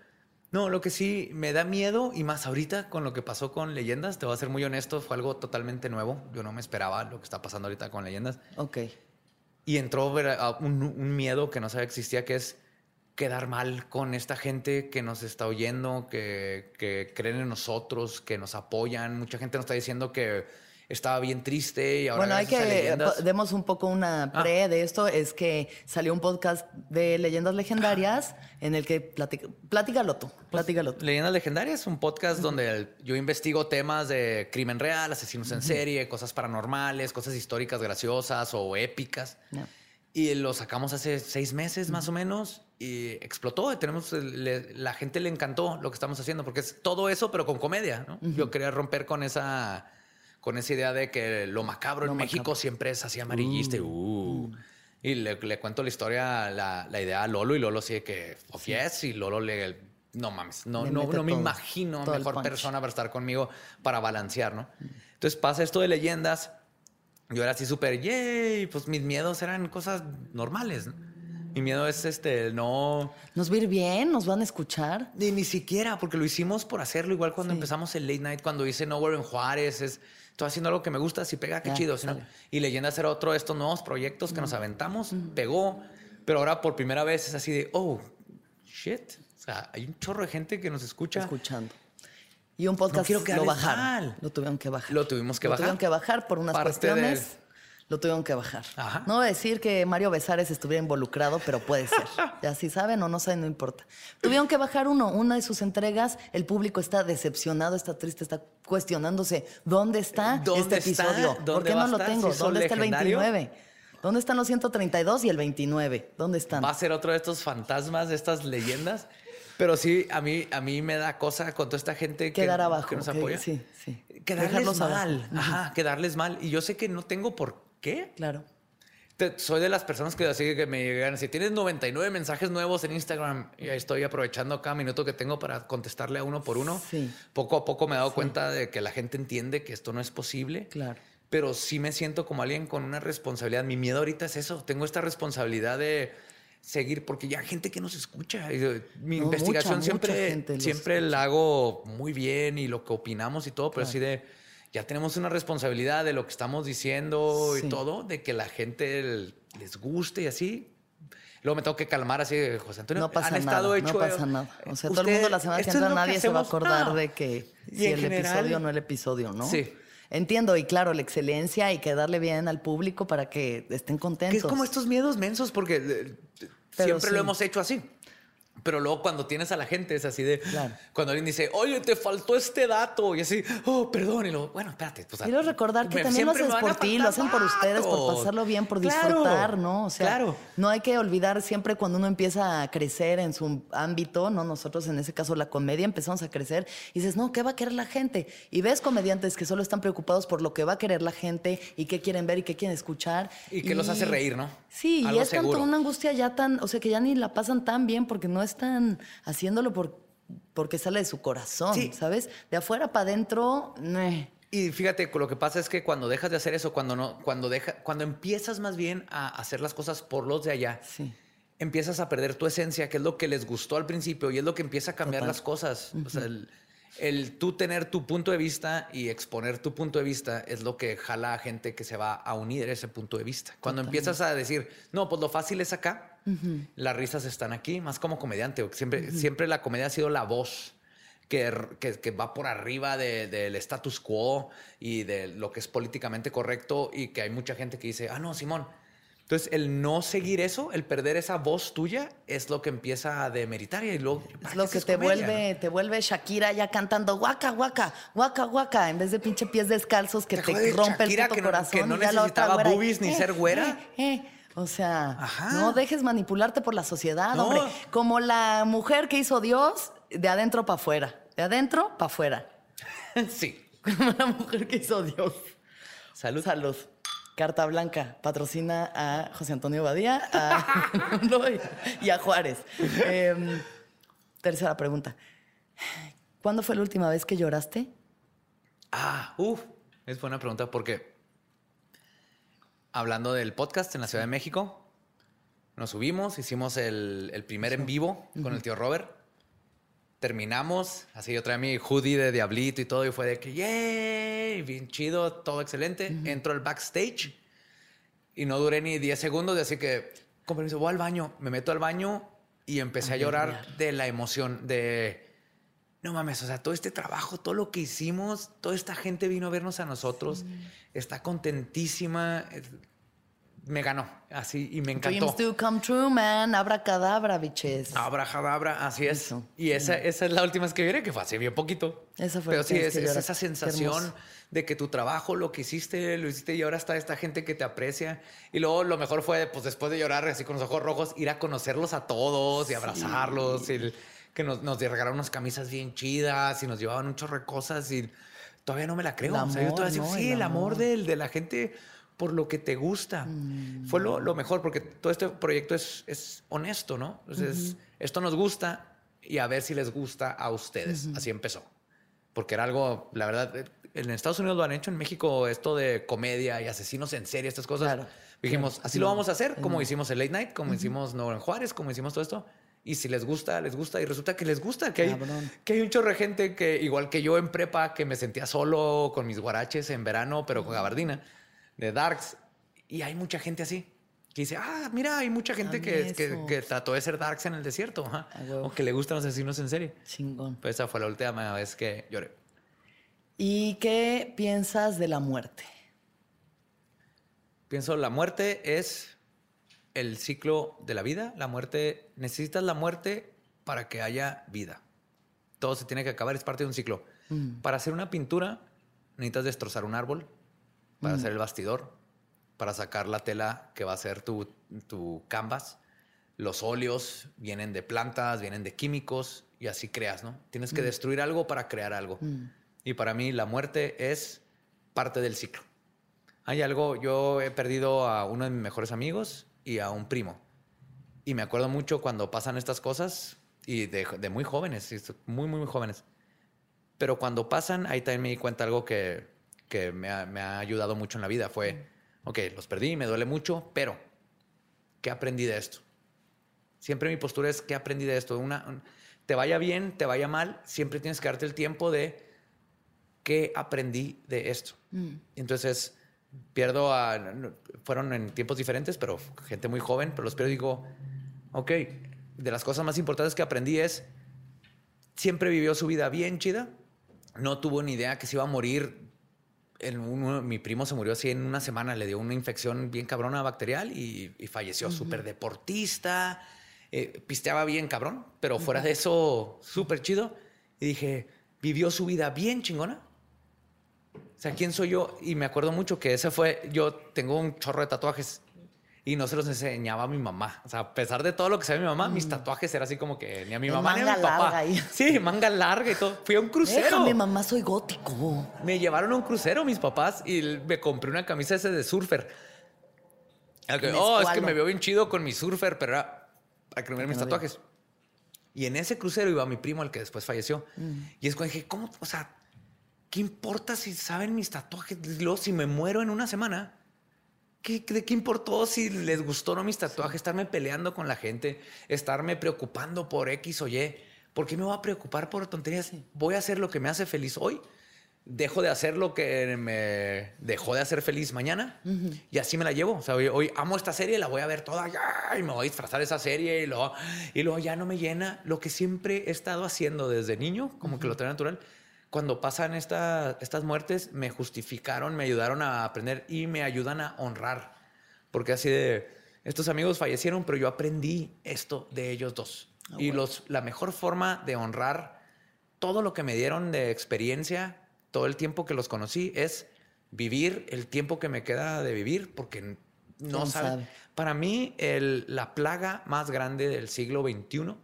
No, lo que sí me da miedo, y más ahorita con lo que pasó con Leyendas, te voy a ser muy honesto, fue algo totalmente nuevo. Yo no me esperaba lo que está pasando ahorita con Leyendas. Ok. Y entró un, un miedo que no sabía que existía, que es quedar mal con esta gente que nos está oyendo, que, que creen en nosotros, que nos apoyan. Mucha gente nos está diciendo que estaba bien triste y ahora bueno, hay que demos un poco una Ah. pre de esto. Es que salió un podcast de leyendas legendarias en el que platica, platícalo tú, platícalo tú. Leyendas Legendarias, un podcast donde yo investigo temas de crimen real, asesinos en serie, cosas paranormales, cosas históricas graciosas o épicas. Y lo sacamos hace seis meses más o menos y explotó. Tenemos le- la gente le encantó lo que estamos haciendo porque es todo eso, pero con comedia. ¿no? Yo quería romper con esa, con esa idea de que lo macabro Lo en México macabro. siempre es así amarillista. y, uh. Y le, le cuento la historia, la, la idea a Lolo y Lolo sí que, oh, yes, y Lolo le no mames, no, Le no, no me todo, imagino todo el mejor persona para estar conmigo para balancear, ¿no? Entonces pasa esto de leyendas. Yo era así súper, yay, pues mis miedos eran cosas normales. ¿no? Mi miedo es este, no, ¿Nos va a ir bien? ¿Nos van a escuchar? ni, ni siquiera, porque lo hicimos por hacerlo. Igual cuando Sí. empezamos el late night, cuando hice Nowhere en Juárez, es, estoy haciendo algo que me gusta, si pega, qué Ya, chido. si no- sale. y Leyendas era otro de estos nuevos proyectos que nos aventamos, pegó, pero ahora por primera vez es así de, oh, shit. O sea, hay un chorro de gente que nos escucha. Escuchando. Y un podcast No quiero lo bajaron. mal. Lo tuvieron que bajar. Lo tuvimos que Lo bajar. tuvieron que bajar por unas Parte cuestiones. Lo tuvieron que bajar. Ajá. No voy a decir que Mario Besares estuviera involucrado, pero puede ser. ya si saben o no saben, no importa. Tuvieron que bajar uno, una de sus entregas. El público está decepcionado, está triste, está cuestionándose dónde está ¿Dónde este está? episodio. ¿Por ¿Dónde qué no lo estar? tengo? ¿Si ¿Dónde está el legendario? 29? ¿Dónde están los 132 y el 29? ¿Dónde están? Va a ser otro de estos fantasmas, de estas leyendas. Pero sí, a mí, a mí me da cosa con toda esta gente que, Quedar abajo. que nos que- apoya. sí, sí. Quedarles Dejarlos abajo. mal. Ajá, quedarles mal. Y yo sé que no tengo por qué. Claro. Te- soy de las personas que así que me llegan, si tienes 99 mensajes nuevos en Instagram, y estoy aprovechando cada minuto que tengo para contestarle a uno por uno. Sí. Poco a poco me he dado cuenta de que la gente entiende que esto no es posible. Claro. Pero sí me siento como alguien con una responsabilidad. Mi miedo ahorita es eso. Tengo esta responsabilidad de seguir porque ya hay gente que nos escucha. Mi No, investigación mucha, siempre, siempre la hago muy bien y lo que opinamos y todo, pero así de ya tenemos una responsabilidad de lo que estamos diciendo Sí. y todo, de que la gente el- les guste y así. Luego me tengo que calmar así, José Antonio. No pasa han estado nada, hecho, no pasa eh, nada. O sea, todo el mundo la semana que entra que nadie se va a acordar de que Y si el general- episodio o no el episodio, ¿no? Sí. Entiendo, y claro, la excelencia hay que darle bien al público para que estén contentos. Que es como estos miedos mensos, porque eh, Pero siempre sí. lo hemos hecho así. Pero luego cuando tienes a la gente es así de... Claro. Cuando alguien dice, oye, te faltó este dato. Y así, oh, perdón. Y luego, bueno, espérate. pues, Quiero recordar que también lo a por ti, lo hacen por ustedes, por pasarlo bien, por Claro, disfrutar, ¿no? O sea, claro. no hay que olvidar siempre cuando uno empieza a crecer en su ámbito, ¿no? Nosotros en ese caso la comedia empezamos a crecer y dices, no, ¿qué va a querer la gente? Y ves comediantes que solo están preocupados por lo que va a querer la gente y qué quieren ver y qué quieren escuchar. Y que los hace reír, ¿no? Sí, y es tanto una angustia ya tan, o sea, que ya ni la pasan tan bien porque no están haciéndolo por, porque sale de su corazón, Sí. ¿sabes? De afuera para adentro, meh. Y fíjate, lo que pasa es que cuando dejas de hacer eso, cuando no, cuando deja, cuando empiezas más bien a hacer las cosas por los de allá, Sí. empiezas a perder tu esencia, que es lo que les gustó al principio y es lo que empieza a cambiar Total. las cosas. O sea, el, el tú tener tu punto de vista y exponer tu punto de vista es lo que jala a gente que se va a unir a ese punto de vista. Cuando empiezas a decir, no, pues lo fácil es acá, las risas están aquí, más como comediante. Siempre, siempre la comedia ha sido la voz. Que, que- que va por arriba de- del status quo y de lo que es políticamente correcto y que hay mucha gente que dice, ah, no, Simón, entonces, el no seguir eso, el perder esa voz tuya, es lo que empieza a demeritar y luego. ¿para Es lo que te comedia, vuelve, te vuelve Shakira ya cantando guaca, guaca, guaca, guaca, en vez de pinche pies descalzos que ¿Te te, rompe Shakira el puto que no- corazón. que no necesitaba güera, boobies ni ser güera? eh, eh. O sea, Ajá. no dejes manipularte por la sociedad, No. hombre. Como la mujer que hizo Dios, de adentro para afuera. De adentro para afuera. sí. Como la mujer que hizo Dios. Salud. Salud. Carta Blanca patrocina a José Antonio Badía a- y- a Juárez. Em, tercera pregunta. ¿Cuándo fue la última vez que lloraste? Ah, uff. Es buena pregunta porque hablando del podcast en la Ciudad de México, nos subimos, hicimos el, el primer en vivo con el tío Robert. Terminamos, así yo traía mi hoodie de Diablito y todo, y fue de que, ¡yay! Bien chido, todo excelente. Entro al backstage y no duré ni 10 segundos, así que, con permiso, voy al baño. Me meto al baño y empecé a llorar de la emoción, de, no mames, o sea, todo este trabajo, todo lo que hicimos, toda esta gente vino a vernos a nosotros, está contentísima, me ganó, así, y me encantó. Dreams do come true, man. Abra cadabra, biches. Abrajadabra, así es. Eso. Y esa, esa es la última vez que viene, que fue hace bien poquito. Esa fue Pero sí, es, que es esa sensación de que tu trabajo, lo que hiciste, lo hiciste y ahora está esta gente que te aprecia. Y luego lo mejor fue, pues después de llorar así con los ojos rojos, ir a conocerlos a todos y abrazarlos. Y el- que nos, nos regalaron unas camisas bien chidas y nos llevaban un chorro de cosas y todavía no me la creo. El o sea, yo amor, todavía digo, ¿no? sí, El el amor amor. del- de, la gente por lo que te gusta. Fue lo, lo mejor porque todo este proyecto es, es honesto, ¿no? Entonces, esto nos gusta y a ver si les gusta a ustedes. Así empezó. Porque era algo, la verdad, en Estados Unidos lo han hecho, en México esto de comedia y asesinos en serie, estas cosas. Claro. Dijimos, así lo vamos a hacer, como hicimos el Late Night, como hicimos No en Juárez, como hicimos todo esto. Y si les gusta, les gusta. Y resulta que les gusta, que hay, Cabrón. que hay un chorro de gente que, igual que yo en prepa, que me sentía solo con mis guaraches en verano, pero con gabardina, de Darks. Y hay mucha gente así. Que dice, ah, mira, hay mucha gente que, que, que trató de ser Darks en el desierto. huevo. O que le gustan los asesinos en serie. Chingón. Pues esa fue la última vez que lloré. ¿Y qué piensas de la muerte? Pienso, la muerte es el ciclo de la vida. La muerte, necesitas la muerte para que haya vida. Todo se tiene que acabar, es parte de un ciclo. Para hacer una pintura, necesitas destrozar un árbol, para hacer el bastidor, para sacar la tela que va a ser tu, tu canvas. Los óleos vienen de plantas, vienen de químicos y así creas, ¿no? Tienes que destruir algo para crear algo. Y para mí la muerte es parte del ciclo. Hay algo, yo he perdido a uno de mis mejores amigos y a un primo. Y me acuerdo mucho cuando pasan estas cosas y de, de muy jóvenes, muy, muy, muy jóvenes. Pero cuando pasan, ahí también me di cuenta algo que, que me, ha, me ha ayudado mucho en la vida. Fue, ok, los perdí, me duele mucho, pero ¿qué aprendí de esto? Siempre mi postura es, ¿qué aprendí de esto? Una, un- te vaya bien, te vaya mal, siempre tienes que darte el tiempo de, ¿qué aprendí de esto? Entonces, pierdo a, fueron en tiempos diferentes, pero gente muy joven, pero los pierdo y digo, ok, de las cosas más importantes que aprendí es, siempre vivió su vida bien chida, no tuvo ni idea que se iba a morir. En uno- mi primo se murió así en una semana, le dio una infección bien cabrona bacterial y, y falleció. Súper deportista, eh, pisteaba bien cabrón, pero fuera de eso, súper chido. Y dije, vivió su vida bien chingona. O sea, ¿quién soy yo? Y me acuerdo mucho que ese fue, yo tengo un chorro de tatuajes y no se los enseñaba a mi mamá. O sea, a pesar de todo lo que sabe mi mamá, mis tatuajes era así como que ni a mi mamá ni a mi papá. larga ahí. Sí, manga larga y todo. Fui a un crucero. Déjame, mamá, soy gótico. Me llevaron a un crucero mis papás y me compré una camisa ese de surfer. En oh, es que me veo bien chido con mi surfer, pero era para que no mis tatuajes. Y en ese crucero iba mi primo, el que después falleció. Y es cuando dije, ¿cómo? O sea, ¿qué importa si saben mis tatuajes? Luego, si me muero en una semana, ¿qué, ¿de qué importó si les gustó o no mis tatuajes? Estarme peleando con la gente, estarme preocupando por X o Y. ¿Por qué me voy a preocupar por tonterías? Voy a hacer lo que me hace feliz hoy. Dejo de hacer lo que me dejó de hacer feliz mañana y así me la llevo. O sea, hoy, hoy amo esta serie, la voy a ver toda y me voy a disfrazar de esa serie y luego, y luego ya no me llena lo que siempre he estado haciendo desde niño, como que lo trae natural. Cuando pasan esta- estas muertes, me justificaron, me ayudaron a aprender y me ayudan a honrar. Porque así de, estos amigos fallecieron, pero yo aprendí esto de ellos dos. y los, la mejor forma de honrar todo lo que me dieron de experiencia, todo el tiempo que los conocí, es vivir el tiempo que me queda de vivir, porque no ¿Quién saben. sabe? Para mí, el- la plaga más grande del siglo XXI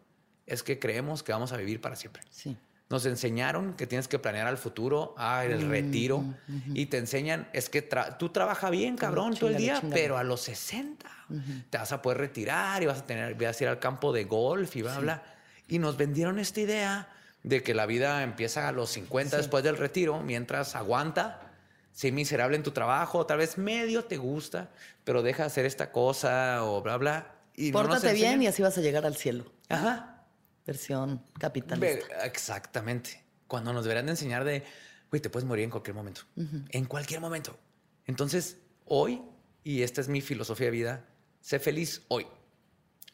es que creemos que vamos a vivir para siempre. Sí. Nos enseñaron que tienes que planear al futuro, ah, Mm, el retiro, y te enseñan, es que tra- tú trabajas bien, cabrón, todo el día, pero a los 60 te vas a poder retirar y vas a tener, vas a ir al campo de golf y bla, bla. Y nos vendieron esta idea de que la vida empieza a los 50 después del retiro, mientras aguanta, sé miserable en tu trabajo, tal vez medio te gusta, pero deja de hacer esta cosa o bla, bla. Y no Pórtate bien y así vas a llegar al cielo. Ajá. Versión Ve- capitalista. Exactamente. Cuando nos deberían de enseñar de, güey, te puedes morir en cualquier momento. En cualquier momento. Entonces, hoy, y esta es mi filosofía de vida, sé feliz hoy.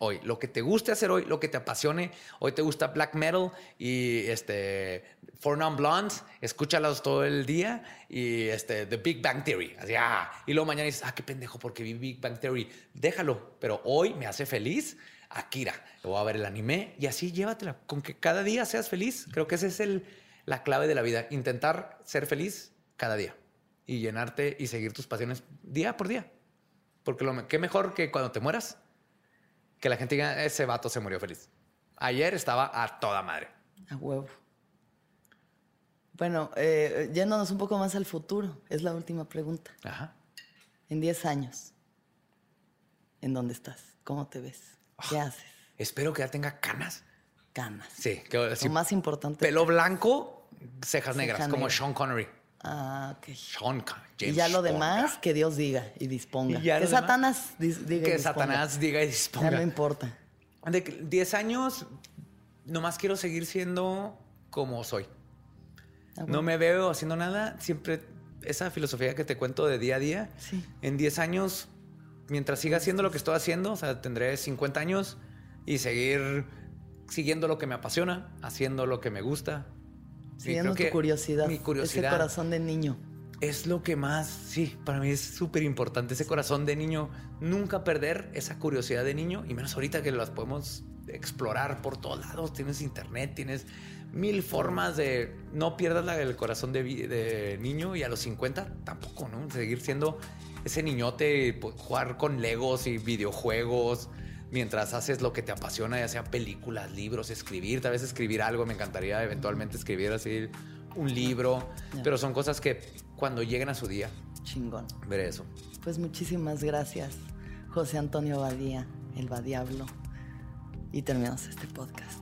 Hoy, lo que te guste hacer hoy, lo que te apasione. Hoy te gusta black metal y este Four Non Blondes, escúchalos todo el día y este The Big Bang Theory. Así, ah, y luego mañana dices, ah, qué pendejo, porque vi Big Bang Theory. Déjalo, pero hoy me hace feliz Akira. Voy a ver el anime y así llévatela. Con que cada día seas feliz. Creo que esa es el, la clave de la vida. Intentar ser feliz cada día y llenarte y seguir tus pasiones día por día. Porque lo qué mejor que cuando te mueras que la gente diga, ese vato se murió feliz. Ayer estaba a toda madre. A huevo. Bueno, eh, yéndonos un poco más al futuro, es la última pregunta. Ajá. En 10 años, ¿en dónde estás? ¿Cómo te ves? ¿Qué haces? Espero que ya tenga canas. Canas. Sí, que, sí, Lo más importante. pelo blanco, cejas negras, Ceja como negra. Sean Connery. Ah, ok. Sean Con- Y ya lo demás, que Dios diga y disponga. Y ya que demás, Satanás diga y Que disponga. Satanás diga y Ya disponga. no importa. De que 10 años, nomás quiero seguir siendo como soy. Ah, bueno. No me veo haciendo nada. Siempre esa filosofía que te cuento de día a día. Sí. En 10 años, mientras siga haciendo lo que estoy haciendo, o sea, tendré 50 años y seguir siguiendo lo que me apasiona, haciendo lo que me gusta. Siguiendo tu curiosidad. Mi curiosidad. Ese corazón de niño. Es lo que más, sí, para mí es súper importante. Ese corazón de niño, nunca perder esa curiosidad de niño, y menos ahorita que las podemos explorar por todos lados. Tienes internet, tienes mil formas de. No pierdas la- el corazón de niño, y a los 50 tampoco, ¿no? Seguir siendo ese niñote, pues, jugar con legos y videojuegos. Mientras haces lo que te apasiona, ya sea películas, libros, escribir, tal vez escribir algo, me encantaría eventualmente escribir así un libro, Ya. pero son cosas que cuando lleguen a su día, Chingón. veré eso. Pues muchísimas gracias, José Antonio Badía, el Badiablo. Y terminamos este podcast.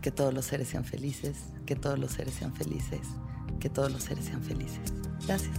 Que todos los seres sean felices, que todos los seres sean felices, que todos los seres sean felices. Gracias.